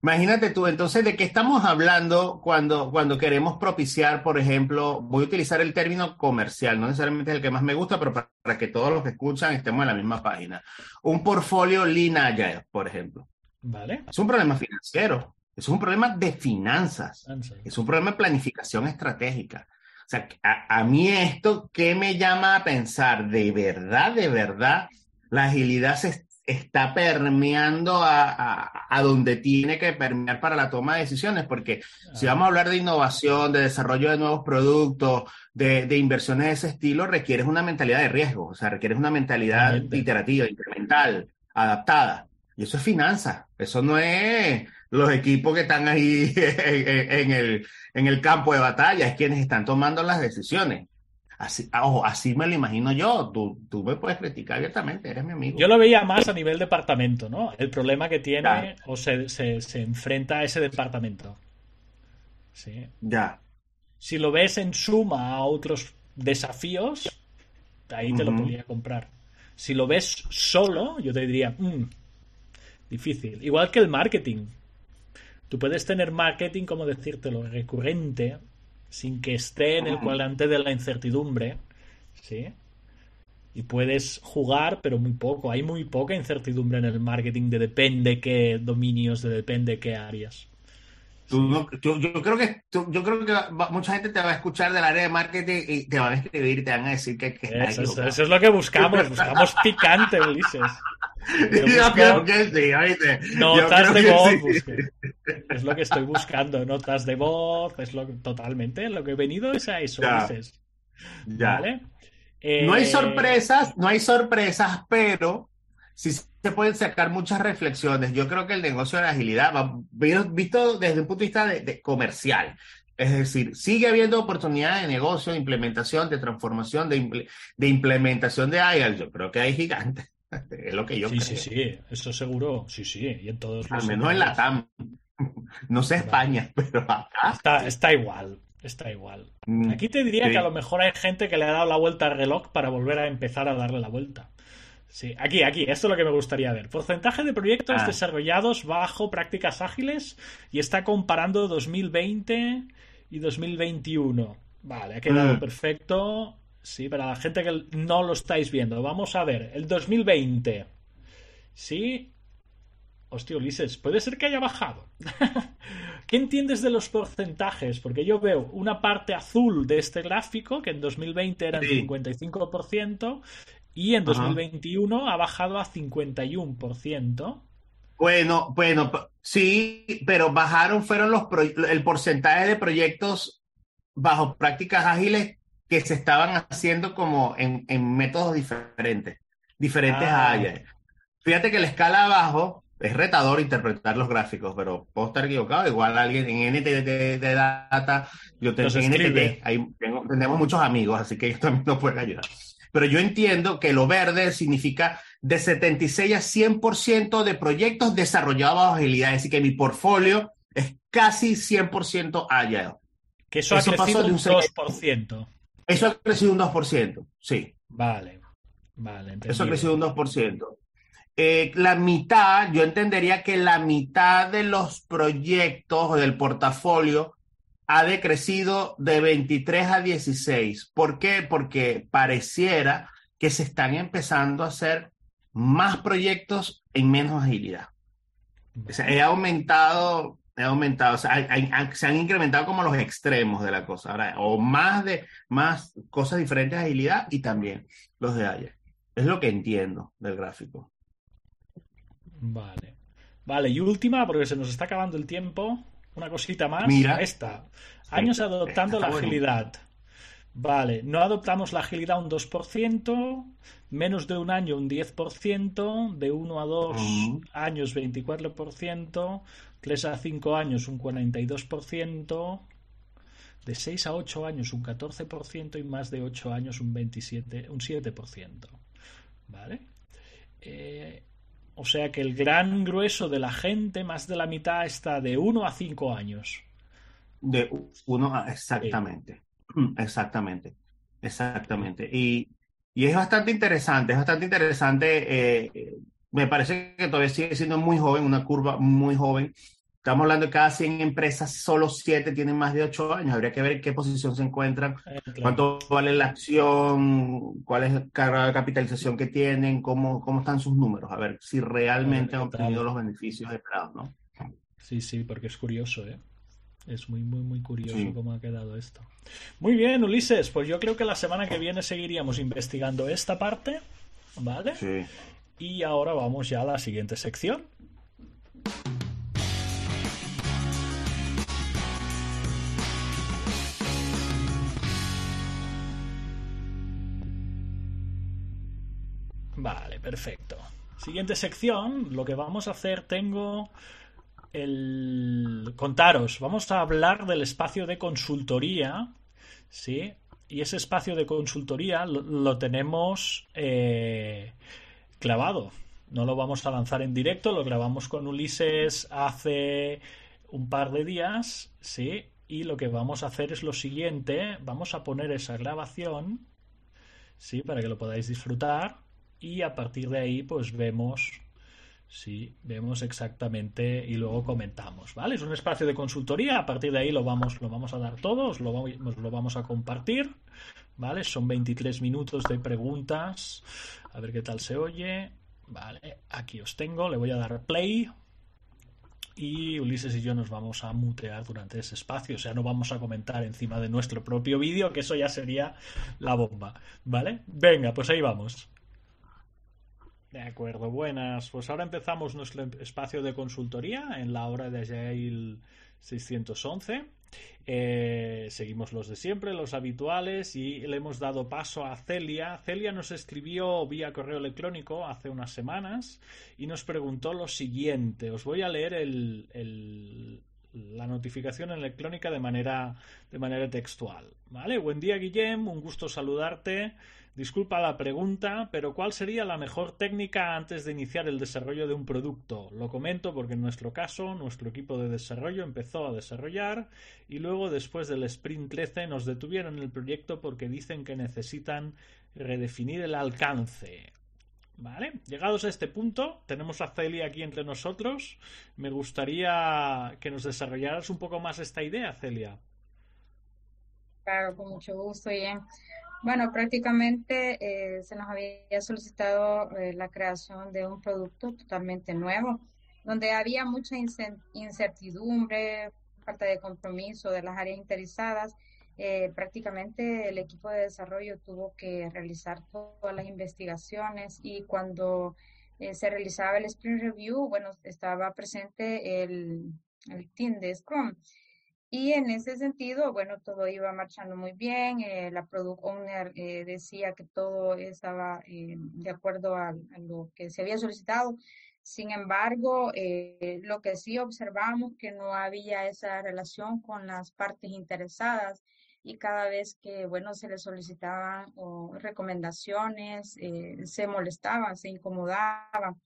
Imagínate tú, entonces, ¿de qué estamos hablando cuando, cuando queremos propiciar, por ejemplo, voy a utilizar el término comercial, no necesariamente es el que más me gusta, pero para, que todos los que escuchan estemos en la misma página. Un portfolio Lean Agile, por ejemplo. Vale. Es un problema financiero, es un problema de finanzas, es un problema de planificación estratégica. O sea, a, a mí esto, ¿qué me llama a pensar? De verdad, de verdad, la agilidad se, está permeando a, a, donde tiene que permear para la toma de decisiones, porque si vamos a hablar de innovación, de desarrollo de nuevos productos, de, de inversiones de ese estilo, requieres una mentalidad de riesgo, o sea, requieres una mentalidad iterativa, incremental, adaptada. Y eso es finanzas, eso no es los equipos que están ahí en, el, en el campo de batalla, es quienes están tomando las decisiones. Así, ojo, así me lo imagino yo. Tú, tú me puedes criticar abiertamente, eres mi amigo. Yo lo veía más a nivel departamento, ¿no? El problema que tiene o se, se, se, enfrenta a ese departamento. Sí. Ya. Si lo ves en suma a otros desafíos, ahí te lo podría comprar. Si lo ves solo, yo te diría, mmm, difícil. Igual que el marketing. Tú puedes tener marketing, como decírtelo, recurrente, sin que esté en el cuadrante de la incertidumbre, ¿sí? Y puedes jugar, pero muy poco. Hay muy poca incertidumbre en el marketing de depende qué dominios, de depende qué áreas. yo, creo que yo creo que mucha gente te va a escuchar del área de marketing y te van a escribir y te van a decir que, eso, es lo que buscamos, buscamos picante, Ulises. Yo, creo que sí, oíste. Notas de voz. Es lo que estoy buscando. Notas de voz. Es lo totalmente lo que he venido es a eso. Ya. ¿Vale? No hay eh, sorpresas, no hay sorpresas, pero sí se pueden sacar muchas reflexiones. Yo creo que el negocio de la agilidad, visto desde un punto de vista de, comercial, es decir, sigue habiendo oportunidades de negocio, de implementación, de transformación, de, de implementación de IAL. Yo creo que hay gigantes. Es lo que yo sí, creo. Sí, sí, eso seguro. Sí, sí. Y en todos Al menos en la TAM. No sé España, pero acá. Está, está igual. Está igual. Mm, Aquí te diría que a lo mejor hay gente que le ha dado la vuelta al reloj para volver a empezar a darle la vuelta. Sí, aquí, aquí, esto es lo que me gustaría ver. Porcentaje de proyectos ah. desarrollados bajo prácticas ágiles y está comparando 2020 y 2021. Vale, ha quedado mm. perfecto. Sí, para la gente que no lo estáis viendo. Vamos a ver, el 2020. Sí. Hostia, Ulises, puede ser que haya bajado. ¿Qué entiendes de los porcentajes? Porque yo veo una parte azul de este gráfico, que en 2020 era el 55%, y en 2021 ha bajado a 51%. Bueno, bueno, sí, pero bajaron, fueron los el porcentaje de proyectos bajo prácticas ágiles que se estaban haciendo como en, en métodos diferentes, diferentes a ah. Fíjate que la escala abajo es retador interpretar los gráficos, pero puedo estar equivocado. Igual alguien en NTT de data, yo tengo en NTT, ahí tenemos muchos amigos, así que ellos también nos pueden ayudar. Pero yo entiendo que lo verde significa de 76 a 100% de proyectos desarrollados bajo agilidad. Así que mi portfolio es casi 100% agile. Que eso, ha crecido de un 2%. Eso ha crecido un 2%, sí. Vale, vale. Eso ha crecido un 2%. Eh, la mitad, yo entendería que la mitad de los proyectos o del portafolio ha decrecido de 23 a 16. ¿Por qué? Porque pareciera que se están empezando a hacer más proyectos en menos agilidad. O sea, he aumentado ha aumentado, o sea, se han incrementado como los extremos de la cosa, ahora, o más de más cosas diferentes de agilidad y también los de ayer. Es lo que entiendo del gráfico. Vale. Vale, y última, porque se nos está acabando el tiempo, una cosita más. Mira. Esta. Años adoptando la agilidad. Vale, no adoptamos la agilidad un 2%, menos de un año un 10%, de 1 a 2 años 24%, 3 a 5 años un 42%, de 6 a 8 años un 14% y más de 8 años un 27, un 7%. ¿Vale? Eh, o sea que el gran grueso de la gente, más de la mitad, está de 1 a 5 años. De 1 a exactamente. Exactamente. Exactamente. Y, y, es bastante interesante, es bastante interesante. Eh, me parece que todavía sigue siendo muy joven, una curva muy joven estamos hablando de cada 100 empresas, solo 7 tienen más de 8 años. Habría que ver en qué posición se encuentran, Eh, cuánto vale la acción, cuál es la capitalización que tienen, cómo, cómo están sus números, a ver si realmente han obtenido los beneficios esperados, ¿no? Sí, sí, porque es curioso, ¿eh? Es muy, muy, muy curioso Sí. cómo ha quedado esto. Muy bien, Ulises, pues yo creo que la semana que viene seguiríamos investigando esta parte, ¿vale? Sí. Y ahora vamos ya a la siguiente sección. Vale, perfecto. Siguiente sección, lo que vamos a hacer, tengo el contaros, vamos a hablar del espacio de consultoría, ¿sí? Y ese espacio de consultoría lo, tenemos eh, clavado. No lo vamos a lanzar en directo, lo grabamos con Ulises hace un par de días, ¿sí? Y lo que vamos a hacer es lo siguiente, vamos a poner esa grabación, ¿sí? Para que lo podáis disfrutar y a partir de ahí pues vemos Sí, vemos exactamente y luego comentamos, ¿vale? Es un espacio de consultoría, a partir de ahí lo vamos, lo vamos a dar todos, lo vamos, lo vamos a compartir, ¿vale? Son 23 minutos de preguntas, a ver qué tal se oye, ¿vale? Aquí os tengo, le voy a dar play y Ulises y yo nos vamos a mutear durante ese espacio, o sea, no vamos a comentar encima de nuestro propio vídeo, que eso ya sería la bomba, ¿vale? Venga, pues ahí vamos. De acuerdo, buenas. Pues ahora empezamos nuestro espacio de consultoría en la hora de Agile 611. Eh, seguimos los de siempre, los habituales, y le hemos dado paso a Celia. Celia nos escribió vía correo electrónico hace unas semanas y nos preguntó lo siguiente. Os voy a leer el, la notificación electrónica de manera, de manera textual. ¿Vale? Buen día, Guillem. Un gusto saludarte. Disculpa la pregunta, pero ¿cuál sería la mejor técnica antes de iniciar el desarrollo de un producto? Lo comento porque en nuestro caso, nuestro equipo de desarrollo empezó a desarrollar y luego después del sprint 13 nos detuvieron el proyecto porque dicen que necesitan redefinir el alcance. ¿Vale? Llegados a este punto, tenemos a Celia aquí entre nosotros. Me gustaría que nos desarrollaras un poco más esta idea, Celia. Claro, con mucho gusto, Ian. Bueno, prácticamente eh, se nos había solicitado eh, la creación de un producto totalmente nuevo, donde había mucha incertidumbre, falta de compromiso de las áreas interesadas. Eh, prácticamente el equipo de desarrollo tuvo que realizar todas las investigaciones y cuando se realizaba el sprint review, bueno, estaba presente el, el team de Scrum. Y en ese sentido, bueno, todo iba marchando muy bien. Eh, la product owner eh, decía que todo estaba eh, de acuerdo a, lo que se había solicitado. Sin embargo, lo que sí observamos que no había esa relación con las partes interesadas y cada vez que, bueno, se les solicitaban recomendaciones, se molestaban, se incomodaban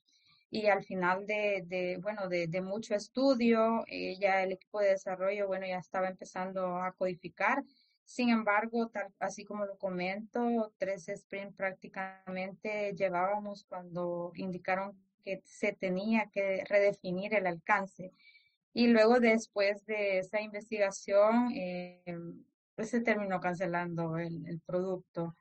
y al final de, bueno, de, mucho estudio, eh, ya el equipo de desarrollo, bueno, ya estaba empezando a codificar. Sin embargo, tal, así como lo comento, tres sprints prácticamente llevábamos cuando indicaron que se tenía que redefinir el alcance. Y luego, después de esa investigación, eh, pues se terminó cancelando el, el producto.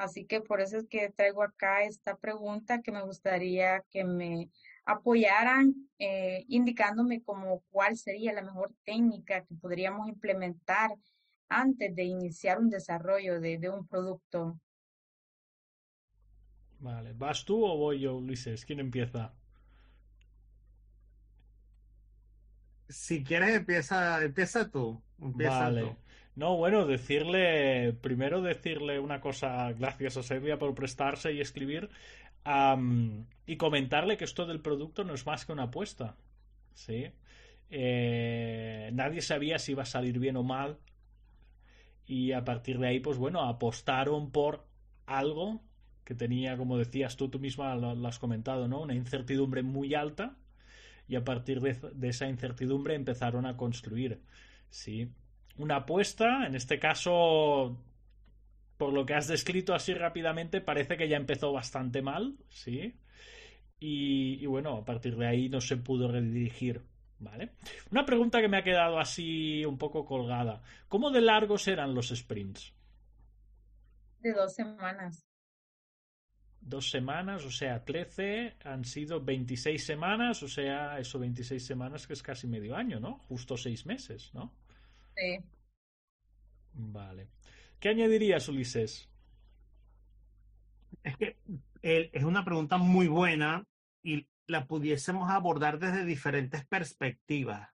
Así que por eso es que traigo acá esta pregunta que me gustaría que me apoyaran eh, indicándome como cuál sería la mejor técnica que podríamos implementar antes de iniciar un desarrollo de, de un producto. Vale, ¿vas tú o voy yo, Ulises? ¿Quién empieza? Si quieres, empieza, empieza tú. Empieza vale. tú. No, bueno, decirle, primero decirle una cosa, gracias a Silvia por prestarse y escribir, um, y comentarle que esto del producto no es más que una apuesta, ¿sí? Eh, nadie sabía si iba a salir bien o mal, y a partir de ahí, pues bueno, apostaron por algo que tenía, como decías tú, tú misma lo, lo has comentado, ¿no? Una incertidumbre muy alta, y a partir de, de esa incertidumbre empezaron a construir, ¿sí? Una apuesta, en este caso, por lo que has descrito así rápidamente, parece que ya empezó bastante mal, ¿sí? Y, y, bueno, a partir de ahí no se pudo redirigir, Vale. Una pregunta que me ha quedado así un poco colgada. ¿Cómo de largos eran los sprints? De dos semanas. Dos semanas, o sea, 13 han sido 26 semanas, o sea, eso 26 semanas que es casi medio año, ¿no? Justo seis meses, ¿no? Sí. Vale. ¿Qué añadirías, Ulises? Es que es una pregunta muy buena y la pudiésemos abordar desde diferentes perspectivas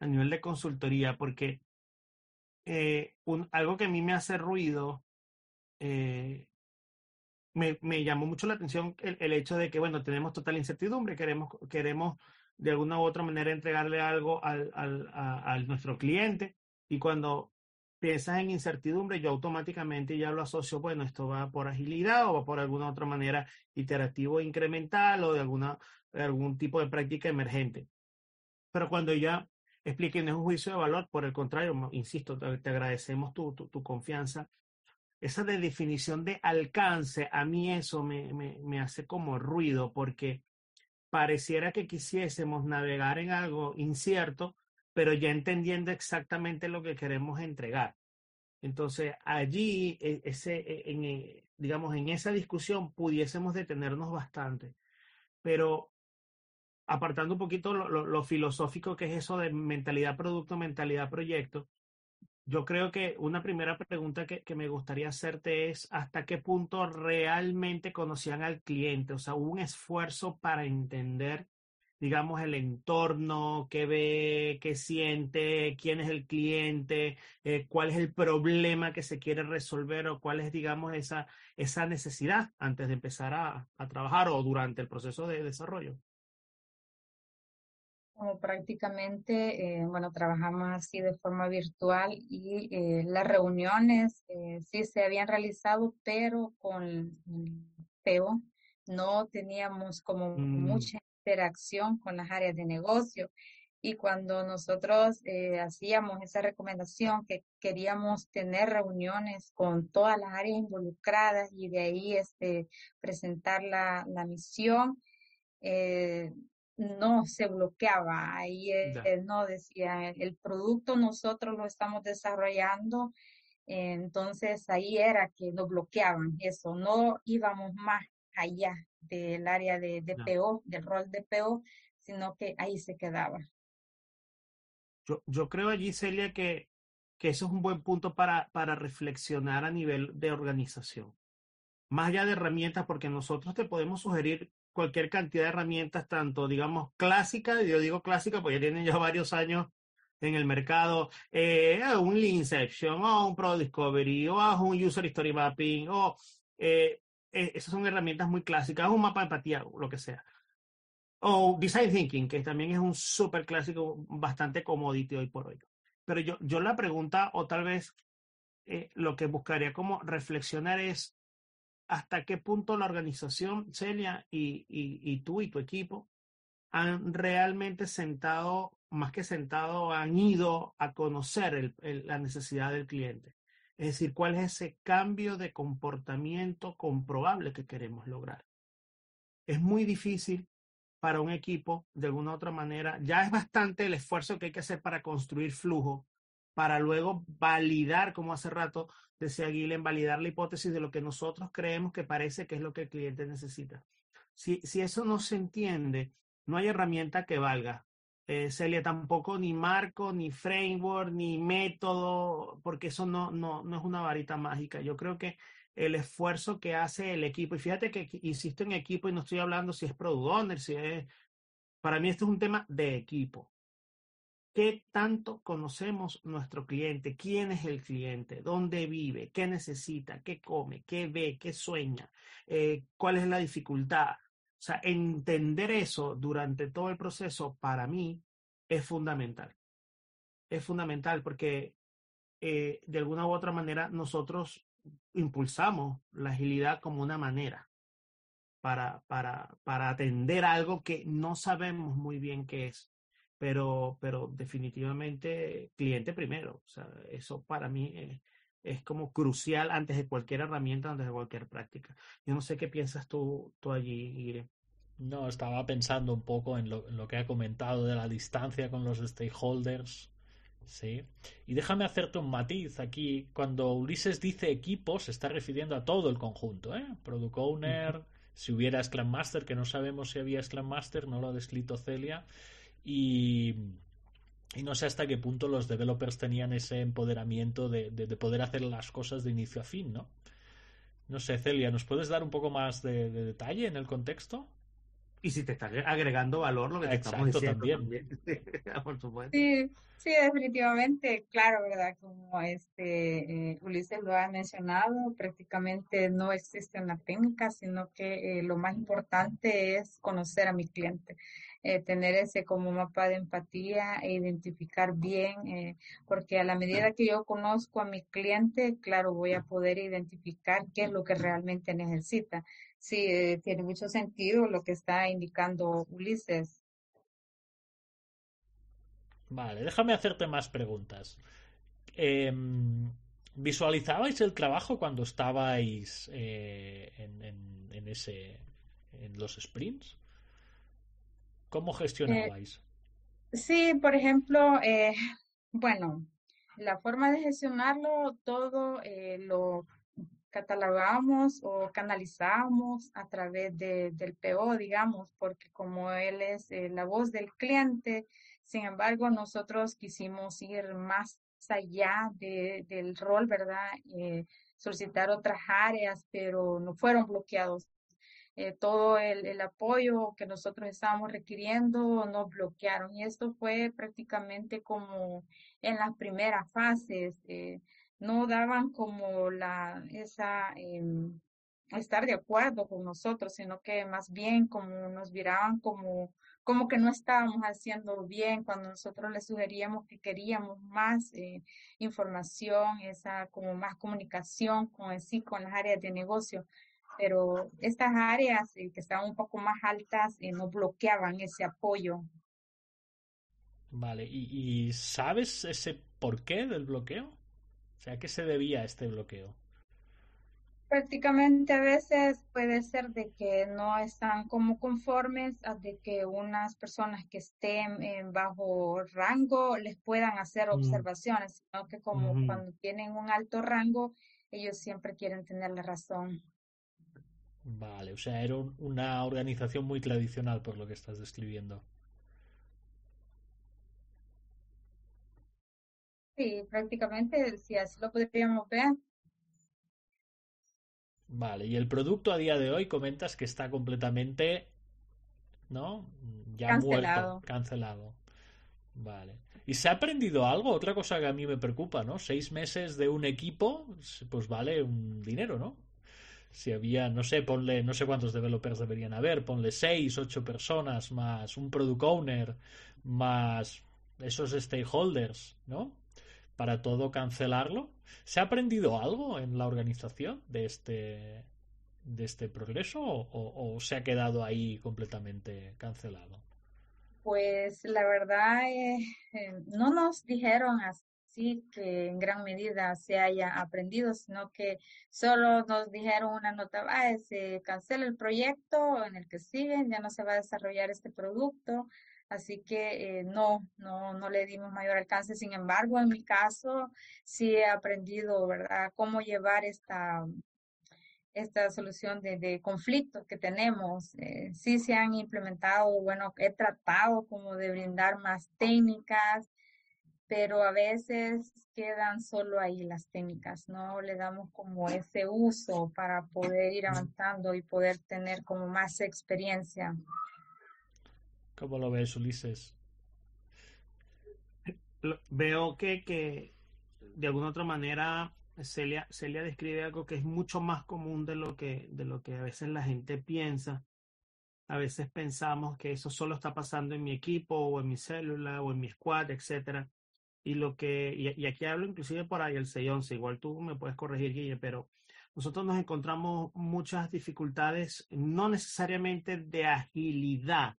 a nivel de consultoría, porque eh, algo que a mí me hace ruido, eh, me, me, llamó mucho la atención el, hecho de que, bueno, tenemos total incertidumbre, queremos, queremos de alguna u otra manera entregarle algo al, al, a, a nuestro cliente y cuando piensas en incertidumbre, yo automáticamente ya lo asocio, bueno, esto va por agilidad o va por alguna otra manera iterativo incremental o de alguna, algún tipo de práctica emergente. Pero cuando ya expliqué, no es un juicio de valor, por el contrario, insisto, te, agradecemos tu, tu, confianza. Esa de definición de alcance, a mí eso me, me hace como ruido porque pareciera que quisiésemos navegar en algo incierto pero ya entendiendo exactamente lo que queremos entregar. Entonces, allí, e, ese, e, en, e, digamos, en esa discusión pudiésemos detenernos bastante, pero apartando un poquito lo, lo, lo, filosófico que es eso de mentalidad producto, mentalidad proyecto, yo creo que una primera pregunta que, que me gustaría hacerte es hasta qué punto realmente conocían al cliente, o sea, un esfuerzo para entender digamos, el entorno, qué ve, qué siente, quién es el cliente, eh, cuál es el problema que se quiere resolver o cuál es, digamos, esa, esa necesidad antes de empezar a, a trabajar o durante el proceso de desarrollo. Como prácticamente, eh, bueno, trabajamos así de forma virtual y eh, las reuniones eh, sí se habían realizado, pero con PEO no teníamos como mm. mucha interacción con las áreas de negocio. Y cuando nosotros eh, hacíamos esa recomendación que queríamos tener reuniones con todas las áreas involucradas y de ahí este, presentar la, la misión, eh, no se bloqueaba. Ahí eh, no decía, el producto nosotros lo estamos desarrollando, entonces ahí era que nos bloqueaban eso, no íbamos más allá del área de, de PO, del rol de PO, sino que ahí se quedaba. Yo, yo creo allí, Celia, que, que eso es un buen punto para, para reflexionar a nivel de organización. Más allá de herramientas, porque nosotros te podemos sugerir cualquier cantidad de herramientas, tanto, digamos, clásicas, yo digo clásica porque ya tienen ya varios años en el mercado, eh, un Lean Inception, o un Pro Discovery, o un User Story Mapping, o eh, eh, esas son herramientas muy clásicas, un mapa de empatía, lo que sea. O Design Thinking, que también es un súper clásico, bastante commodity hoy por hoy. Pero yo, yo la pregunta, o tal vez eh, lo que buscaría como reflexionar es hasta qué punto la organización, Celia, y, y, tú y tu equipo han realmente sentado, más que sentado, han ido a conocer la necesidad del cliente. Es decir, cuál es ese cambio de comportamiento comprobable que queremos lograr. Es muy difícil para un equipo, de alguna u otra manera, ya es bastante el esfuerzo que hay que hacer para construir flujo, para luego validar, como hace rato decía Guilén, validar la hipótesis de lo que nosotros creemos que parece que es lo que el cliente necesita. Si, si eso no se entiende, no hay herramienta que valga eh, Celia, tampoco ni marco, ni framework, ni método, porque eso no, no, no es una varita mágica. Yo creo que el esfuerzo que hace el equipo, y fíjate que insisto en equipo y no estoy hablando si es product owner, si es... Para mí esto es un tema de equipo. ¿Qué tanto conocemos nuestro cliente? ¿Quién es el cliente? ¿Dónde vive? ¿Qué necesita? ¿Qué come? ¿Qué ve? ¿Qué sueña? Eh, ¿Cuál es la dificultad? O sea, entender eso durante todo el proceso para mí es fundamental. Es fundamental porque eh, de alguna u otra manera nosotros impulsamos la agilidad como una manera para, para, para atender algo que no sabemos muy bien qué es. Pero, pero definitivamente cliente primero. O sea, eso para mí es, es como crucial antes de cualquier herramienta, antes de cualquier práctica. Yo no sé qué piensas tú, tú allí, Irene. No, estaba pensando un poco en lo, en lo, que ha comentado de la distancia con los stakeholders. Sí. Y déjame hacerte un matiz aquí. Cuando Ulises dice equipo, se está refiriendo a todo el conjunto, ¿eh? Product Owner, si hubiera Scrum Master, que no sabemos si había Scrum Master, no lo ha descrito Celia. Y, y no sé hasta qué punto los developers tenían ese empoderamiento de, de, de, poder hacer las cosas de inicio a fin, ¿no? No sé, Celia, ¿nos puedes dar un poco más de, de detalle en el contexto? Y si te está agregando valor lo que te Exacto, estamos diciendo también. también. Por supuesto. Sí, sí, definitivamente, claro, ¿verdad? Como este eh, Ulises lo ha mencionado, prácticamente no existe una técnica, sino que eh, lo más importante es conocer a mi cliente. Eh, tener ese como mapa de empatía e identificar bien, eh, porque a la medida que yo conozco a mi cliente, claro, voy a poder identificar qué es lo que realmente necesita. Sí, eh, tiene mucho sentido lo que está indicando Ulises. Vale, déjame hacerte más preguntas. Eh, ¿Visualizabais el trabajo cuando estabais en, en, en, ese en los sprints? ¿Cómo gestionabais? Eh, sí, por ejemplo, eh, bueno, la forma de gestionarlo, todo lo catalogamos o canalizamos a través de, del PO, digamos, porque como él es la voz del cliente, sin embargo, nosotros quisimos ir más allá de, del rol, ¿verdad? Eh, solicitar otras áreas, pero no fueron bloqueados. Eh, todo el, el, apoyo que nosotros estábamos requiriendo nos bloquearon y esto fue prácticamente como en las primeras fases. Eh, no daban como la, esa, eh, estar de acuerdo con nosotros, sino que más bien como nos miraban como como que no estábamos haciendo bien cuando nosotros les sugeríamos que queríamos más eh, información, esa como más comunicación con sí, con las áreas de negocio. Pero estas áreas eh, que estaban un poco más altas eh, no bloqueaban ese apoyo. Vale, ¿Y, ¿y sabes ese porqué del bloqueo? O sea, ¿a qué se debía este bloqueo? prácticamente a veces puede ser de que no están como conformes a de que unas personas que estén en bajo rango les puedan hacer observaciones, sino que como mm. cuando tienen un alto rango, ellos siempre quieren tener la razón. Vale, o sea, era un, una organización muy tradicional por lo que estás describiendo. Sí, prácticamente, si así lo podríamos ver. Vale, y el producto a día de hoy comentas que está completamente, ¿no? Ya cancelado. muerto, cancelado. Vale. ¿Y se ha aprendido algo? Otra cosa que a mí me preocupa, ¿no? Seis meses de un equipo, pues vale un dinero, ¿no? Si había, no sé, ponle, no sé cuántos developers deberían haber, ponle seis, ocho personas, más un product owner, más esos stakeholders, ¿no? Para todo cancelarlo. ¿Se ha aprendido algo en la organización de este, de este progreso o, o se ha quedado ahí completamente cancelado? Pues la verdad eh, eh, no nos dijeron así que en gran medida se haya aprendido, sino que solo nos dijeron una nota, ah, se cancela el proyecto en el que siguen, ya no se va a desarrollar este producto, Así que eh, no, no, no le dimos mayor alcance. Sin embargo, en mi caso, sí he aprendido, ¿verdad?, cómo llevar esta, esta solución de, de conflictos que tenemos. Eh, sí se han implementado, bueno, he tratado como de brindar más técnicas, pero a veces quedan solo ahí las técnicas, no le damos como ese uso para poder ir avanzando y poder tener como más experiencia. ¿Cómo lo ves, Ulises? Veo que, que de alguna otra manera Celia, Celia describe algo que es mucho más común de lo que, de lo que a veces la gente piensa. A veces pensamos que eso solo está pasando en mi equipo o en mi célula o en mi squad, etcétera. Y lo que, y, aquí hablo inclusive por ahí el 611, igual tú me puedes corregir, Guille, pero nosotros nos encontramos muchas dificultades, no necesariamente de agilidad,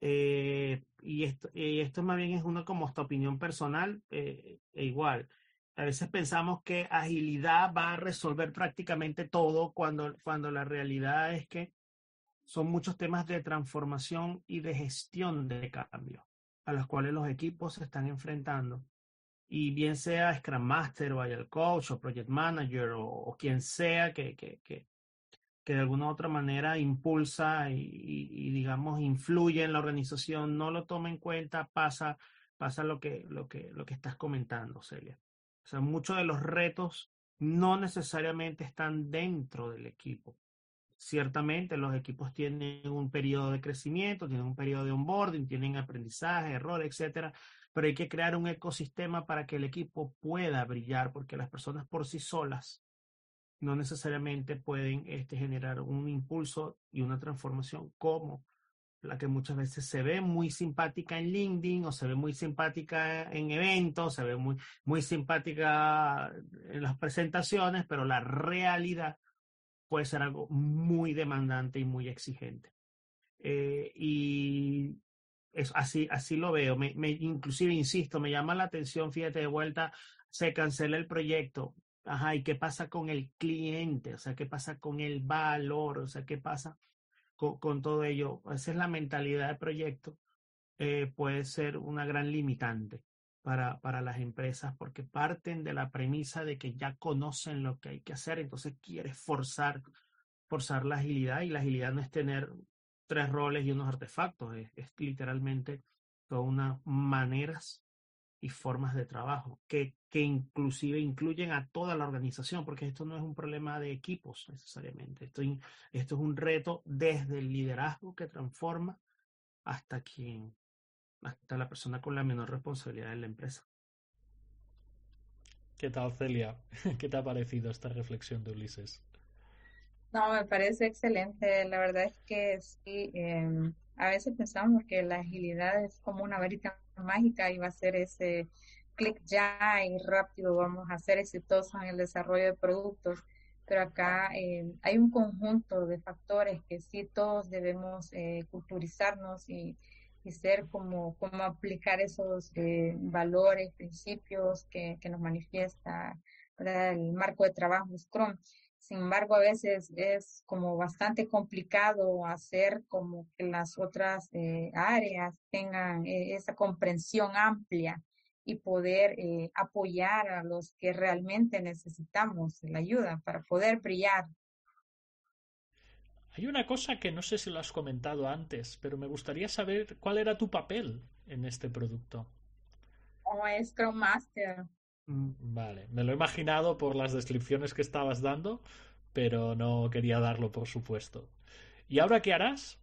eh, y, esto, y esto más bien es una como esta opinión personal, eh, e igual. A veces pensamos que agilidad va a resolver prácticamente todo cuando, cuando la realidad es que son muchos temas de transformación y de gestión de cambio a los cuales los equipos se están enfrentando. Y bien sea Scrum Master o el Coach o Project Manager o, quien sea que, que, que, de alguna u otra manera impulsa y, y, digamos, influye en la organización, no lo toma en cuenta, pasa, pasa lo, que, lo, que, lo que estás comentando, Celia. O sea, muchos de los retos no necesariamente están dentro del equipo. Ciertamente los equipos tienen un periodo de crecimiento, tienen un periodo de onboarding, tienen aprendizaje, errores, etcétera, pero hay que crear un ecosistema para que el equipo pueda brillar, porque las personas por sí solas no necesariamente pueden este, generar un impulso y una transformación como la que muchas veces se ve muy simpática en LinkedIn o se ve muy simpática en eventos, se ve muy, muy simpática en las presentaciones, pero la realidad puede ser algo muy demandante y muy exigente. Eh, y es, así, así lo veo. Me, inclusive, insisto, me llama la atención, fíjate, de vuelta, se cancela el proyecto. Ajá, ¿y qué pasa con el cliente? O sea, ¿qué pasa con el valor? O sea, ¿qué pasa con, con todo ello? Esa es la mentalidad del proyecto. Eh, puede ser una gran limitante para, para las empresas porque parten de la premisa de que ya conocen lo que hay que hacer, entonces quieres forzar, forzar la agilidad y la agilidad no es tener tres roles y unos artefactos, es, es literalmente todas unas maneras y formas de trabajo que, que inclusive incluyen a toda la organización, porque esto no es un problema de equipos necesariamente, esto, esto es un reto desde el liderazgo que transforma hasta quien hasta la persona con la menor responsabilidad en la empresa. ¿Qué tal, Celia? ¿Qué te ha parecido esta reflexión de Ulises? No, me parece excelente. La verdad es que sí, eh, a veces pensamos que la agilidad es como una varita mágica y va a ser ese clic ya y rápido vamos a ser exitosos en el desarrollo de productos. Pero acá eh, hay un conjunto de factores que sí todos debemos eh, culturizarnos y, y ser como, aplicar esos eh, valores, principios que, que nos manifiesta el marco de trabajo Scrum. Sin embargo, a veces es como bastante complicado hacer como que las otras eh, áreas tengan eh, esa comprensión amplia y poder eh, apoyar a los que realmente necesitamos la ayuda para poder brillar hay una cosa que no sé si lo has comentado antes, pero me gustaría saber cuál era tu papel en este producto. Como Scrum Master. Mm, vale, me lo he imaginado por las descripciones que estabas dando, pero no quería darlo, por supuesto. ¿Y ahora qué harás?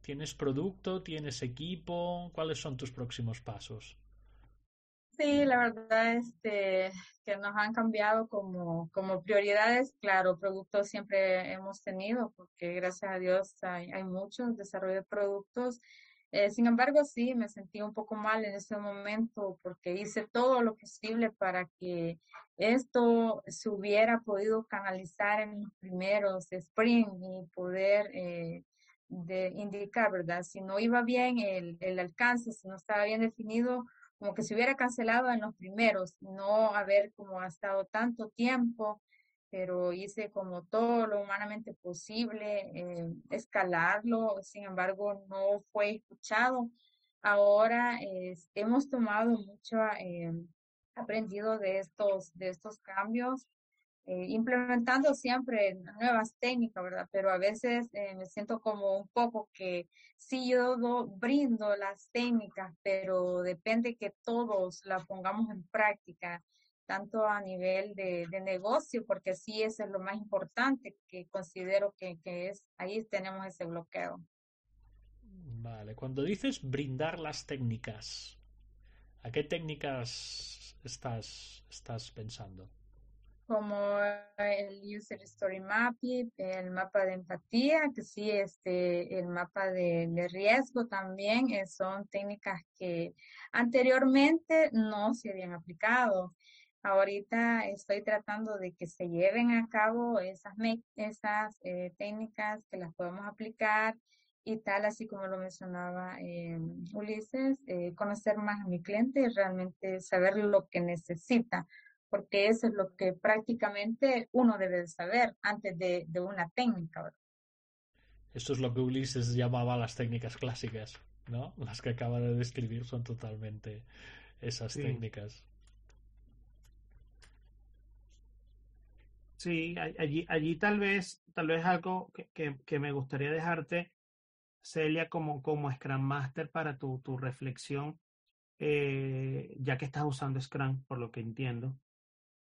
¿Tienes producto? ¿Tienes equipo? ¿Cuáles son tus próximos pasos? Sí, la verdad, este, que nos han cambiado como, como prioridades. Claro, productos siempre hemos tenido, porque gracias a Dios hay, hay muchos desarrollo de productos. Eh, sin embargo, sí, me sentí un poco mal en ese momento porque hice todo lo posible para que esto se hubiera podido canalizar en los primeros sprint y poder eh, indicar, ¿verdad? Si no iba bien el, el alcance, si no estaba bien definido, como que se hubiera cancelado en los primeros, no haber como estado tanto tiempo, pero hice como todo lo humanamente posible, eh, escalarlo, sin embargo no fue escuchado. Ahora hemos tomado mucho, eh, aprendido de estos, de estos cambios eh, implementando siempre nuevas técnicas, ¿verdad? Pero a veces eh, me siento como un poco que sí yo brindo las técnicas, pero depende que todos la pongamos en práctica, tanto a nivel de, de negocio, porque sí eso es lo más importante que considero que, que es, ahí tenemos ese bloqueo. Vale, cuando dices brindar las técnicas, ¿a qué técnicas estás, estás pensando? Como el User Story Mapping, el mapa de empatía, que sí, este, el mapa de, de riesgo también, eh, son técnicas que anteriormente no se habían aplicado. Ahorita estoy tratando de que se lleven a cabo esas, esas eh, técnicas, que las podamos aplicar y tal, así como lo mencionaba eh, Ulises, conocer más a mi cliente y realmente saber lo que necesita porque eso es lo que prácticamente uno debe saber antes de, una técnica. Esto es lo que Ulises llamaba las técnicas clásicas, ¿no? Las que acaba de describir son totalmente esas técnicas. Sí, allí, allí tal vez, tal vez algo que, que, me gustaría dejarte, Celia, como, como Scrum Master para tu, tu reflexión, eh, ya que estás usando Scrum, por lo que entiendo,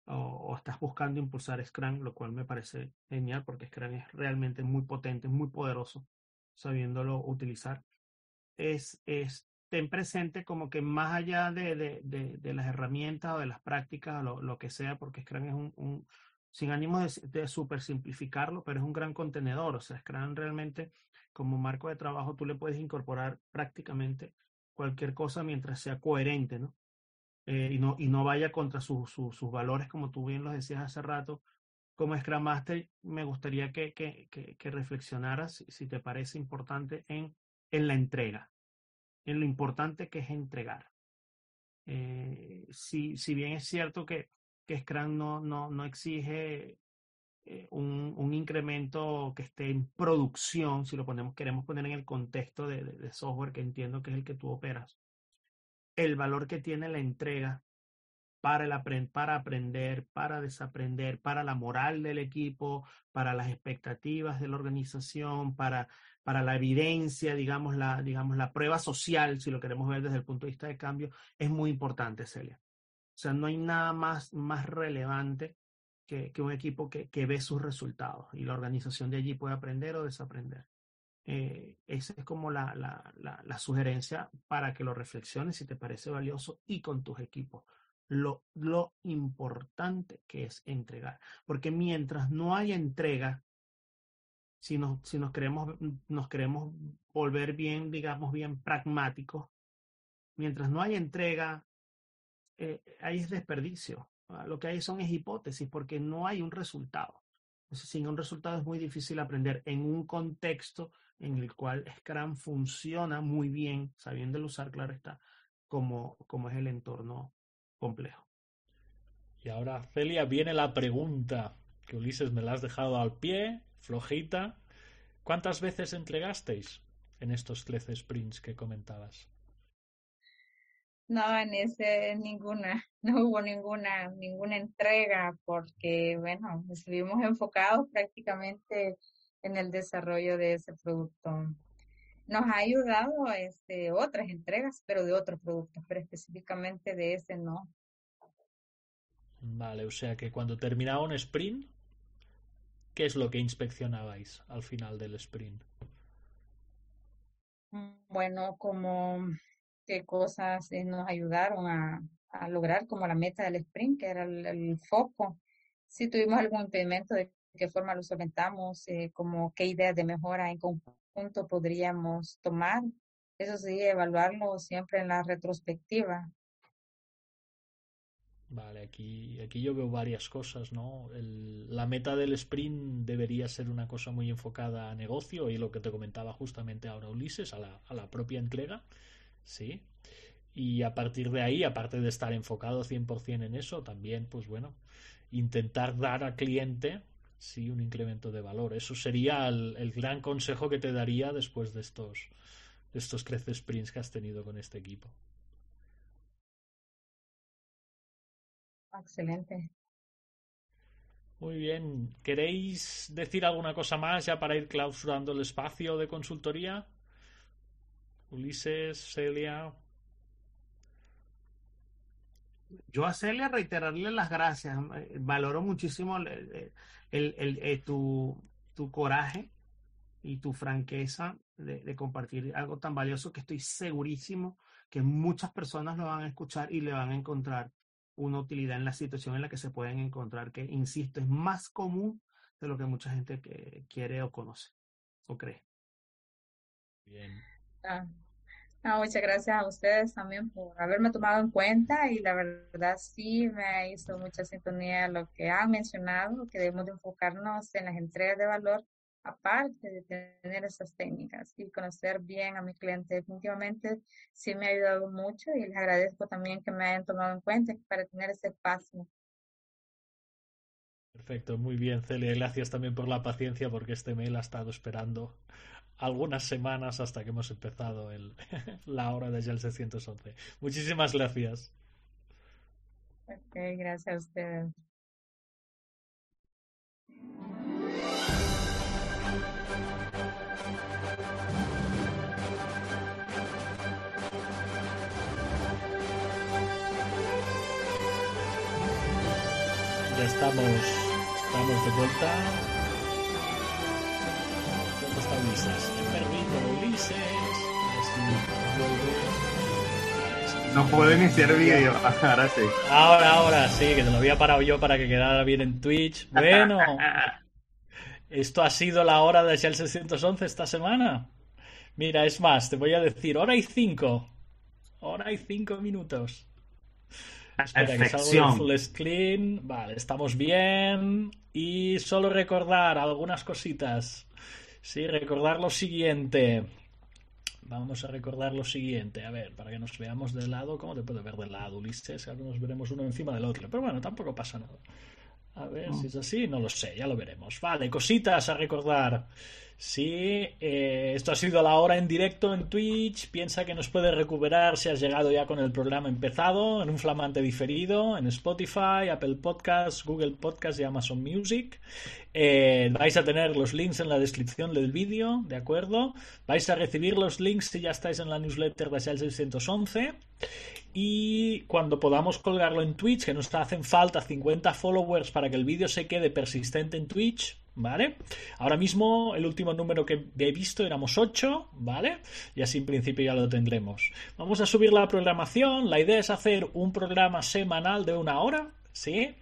o, estás buscando impulsar Scrum, lo cual me parece genial porque Scrum es realmente muy potente, muy poderoso, sabiéndolo utilizar. Es, es ten presente como que más allá de, de, de, las herramientas o de las prácticas o lo, lo, que sea, porque Scrum es un, sin ánimo de, de super simplificarlo, pero es un gran contenedor. O sea, Scrum realmente como marco de trabajo tú le puedes incorporar prácticamente cualquier cosa mientras sea coherente, ¿no? Eh, y, no y no vaya contra sus valores, como tú bien lo decías hace rato. Como Scrum Master, me gustaría que, que, que, reflexionaras, si te parece importante, en, en la entrega, en lo importante que es entregar. Eh, si, si bien es cierto que que Scrum no, no, no exige eh, un, un, incremento que esté en producción, si lo ponemos, queremos poner en el contexto de, de, software que entiendo que es el que tú operas. El valor que tiene la entrega para, el para aprender, para desaprender, para la moral del equipo, para las expectativas de la organización, para, para la evidencia, digamos la, digamos, la prueba social, si lo queremos ver desde el punto de vista de cambio, es muy importante, Celia. O sea, no hay nada más, más relevante que, que un equipo que, que, ve sus resultados y la organización de allí puede aprender o desaprender. Eh, esa es como la, la, la, sugerencia para que lo reflexiones si te parece valioso y con tus equipos. Lo, lo importante que es entregar. Porque mientras no haya entrega, si nos, si nos queremos, nos queremos volver bien, digamos, bien pragmáticos, mientras no haya entrega, eh, ahí es desperdicio. Ah, lo que hay son es hipótesis porque no hay un resultado. Sin un resultado es muy difícil aprender en un contexto en el cual Scrum funciona muy bien, sabiendo usar, claro está, como, como es el entorno complejo. Y ahora, Celia, viene la pregunta que Ulises me la has dejado al pie, flojita. ¿Cuántas veces entregasteis en estos 13 sprints que comentabas? No, en ese ninguna, no hubo ninguna, ninguna entrega porque, bueno, estuvimos enfocados prácticamente en el desarrollo de ese producto. Nos ha ayudado este, otras entregas, pero de otros productos, pero específicamente de ese no. Vale, o sea que cuando terminaba un sprint, ¿qué es lo que inspeccionabais al final del sprint? Bueno, como qué cosas eh, nos ayudaron a, a, lograr como la meta del sprint, que era el, foco. Si tuvimos algún impedimento, de qué forma lo solventamos, eh, como qué ideas de mejora en conjunto podríamos tomar. Eso sí, evaluarlo siempre en la retrospectiva. Vale, aquí, aquí yo veo varias cosas, ¿no? La meta del sprint debería ser una cosa muy enfocada a negocio y lo que te comentaba justamente ahora Ulises, a la, a la propia entrega. ¿Sí? Y a partir de ahí, aparte de estar enfocado 100% en eso, también, pues bueno, intentar dar al cliente, sí, un incremento de valor. Eso sería el, gran consejo que te daría después de estos, de estos 13 sprints que has tenido con este equipo. Excelente. Muy bien. ¿Queréis decir alguna cosa más ya para ir clausurando el espacio de consultoría? Ulises, Celia. Yo a Celia reiterarle las gracias. Valoro muchísimo el, el, eh, tu, tu, coraje y tu franqueza de, de, compartir algo tan valioso que estoy segurísimo que muchas personas lo van a escuchar y le van a encontrar una utilidad en la situación en la que se pueden encontrar, que, insisto, es más común de lo que mucha gente que quiere o conoce o cree. Bien. Ah, muchas gracias a ustedes también por haberme tomado en cuenta y la verdad sí me hizo mucha sintonía lo que han mencionado, que debemos de enfocarnos en las entregas de valor aparte de tener esas técnicas y conocer bien a mi cliente. Definitivamente sí me ha ayudado mucho y les agradezco también que me hayan tomado en cuenta para tener ese espacio. Perfecto, muy bien, Celia. Gracias también por la paciencia porque este mail ha estado esperando algunas semanas hasta que hemos empezado el, la hora de Shell 611. Muchísimas gracias. Ok, gracias a ustedes. Ya estamos, estamos de vuelta. ¿Dónde está Ulises? No puedo iniciar vídeo. Ahora sí. Ahora, ahora sí, que te lo había parado yo para que quedara bien en Twitch. Bueno, esto ha sido la hora de Shell 611 esta semana. Mira, es más, te voy a decir hora y cinco. Hora y cinco minutos. Espera, que salgo full screen. Vale, estamos bien. Y solo recordar algunas cositas. Sí, recordar lo siguiente. Vamos a recordar lo siguiente. A ver, para que nos veamos de lado. ¿Cómo te puede ver de lado, Ulises? Ahora nos veremos uno encima del otro. Pero bueno, tampoco pasa nada. A ver si es así. No lo sé, ya lo veremos. Vale, cositas a recordar. Sí, eh, esto ha sido la hora en directo en Twitch. Piensa que nos puedes recuperar si has llegado ya con el programa empezado, en un flamante diferido, en Spotify, Apple Podcasts, Google Podcasts y Amazon Music. Eh, vais a tener los links en la descripción del vídeo, ¿de acuerdo? Vais a recibir los links si ya estáis en la newsletter de Sales 611. Y cuando podamos colgarlo en Twitch, que nos hacen falta 50 followers para que el vídeo se quede persistente en Twitch, ¿vale? Ahora mismo el último número que he visto éramos 8, ¿vale? Y así en principio ya lo tendremos. Vamos a subir la programación. La idea es hacer un programa semanal de una hora, ¿sí?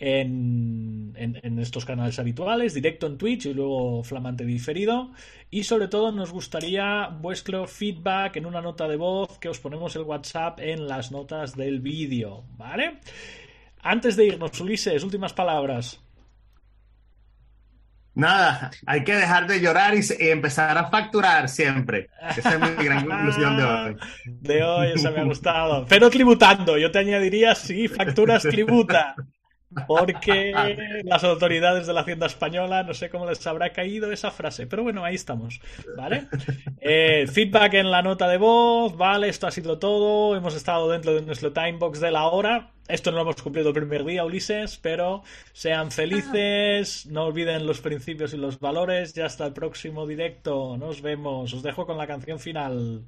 En, en, estos canales habituales, directo en Twitch y luego flamante diferido. Y sobre todo nos gustaría vuestro feedback en una nota de voz que os ponemos el WhatsApp en las notas del vídeo, ¿vale? Antes de irnos, Ulises, últimas palabras. Nada, hay que dejar de llorar y, empezar a facturar siempre. Esa es mi gran conclusión de hoy. De hoy, eso me ha gustado. Pero tributando, yo te añadiría, sí, facturas tributa. Porque las autoridades de la Hacienda Española no sé cómo les habrá caído esa frase, pero bueno, ahí estamos, ¿vale? Eh, feedback en la nota de voz, ¿vale? Esto ha sido todo, hemos estado dentro de nuestro timebox de la hora. Esto no lo hemos cumplido el primer día, Ulises, pero sean felices, no olviden los principios y los valores. Ya hasta el próximo directo, nos vemos. Os dejo con la canción final.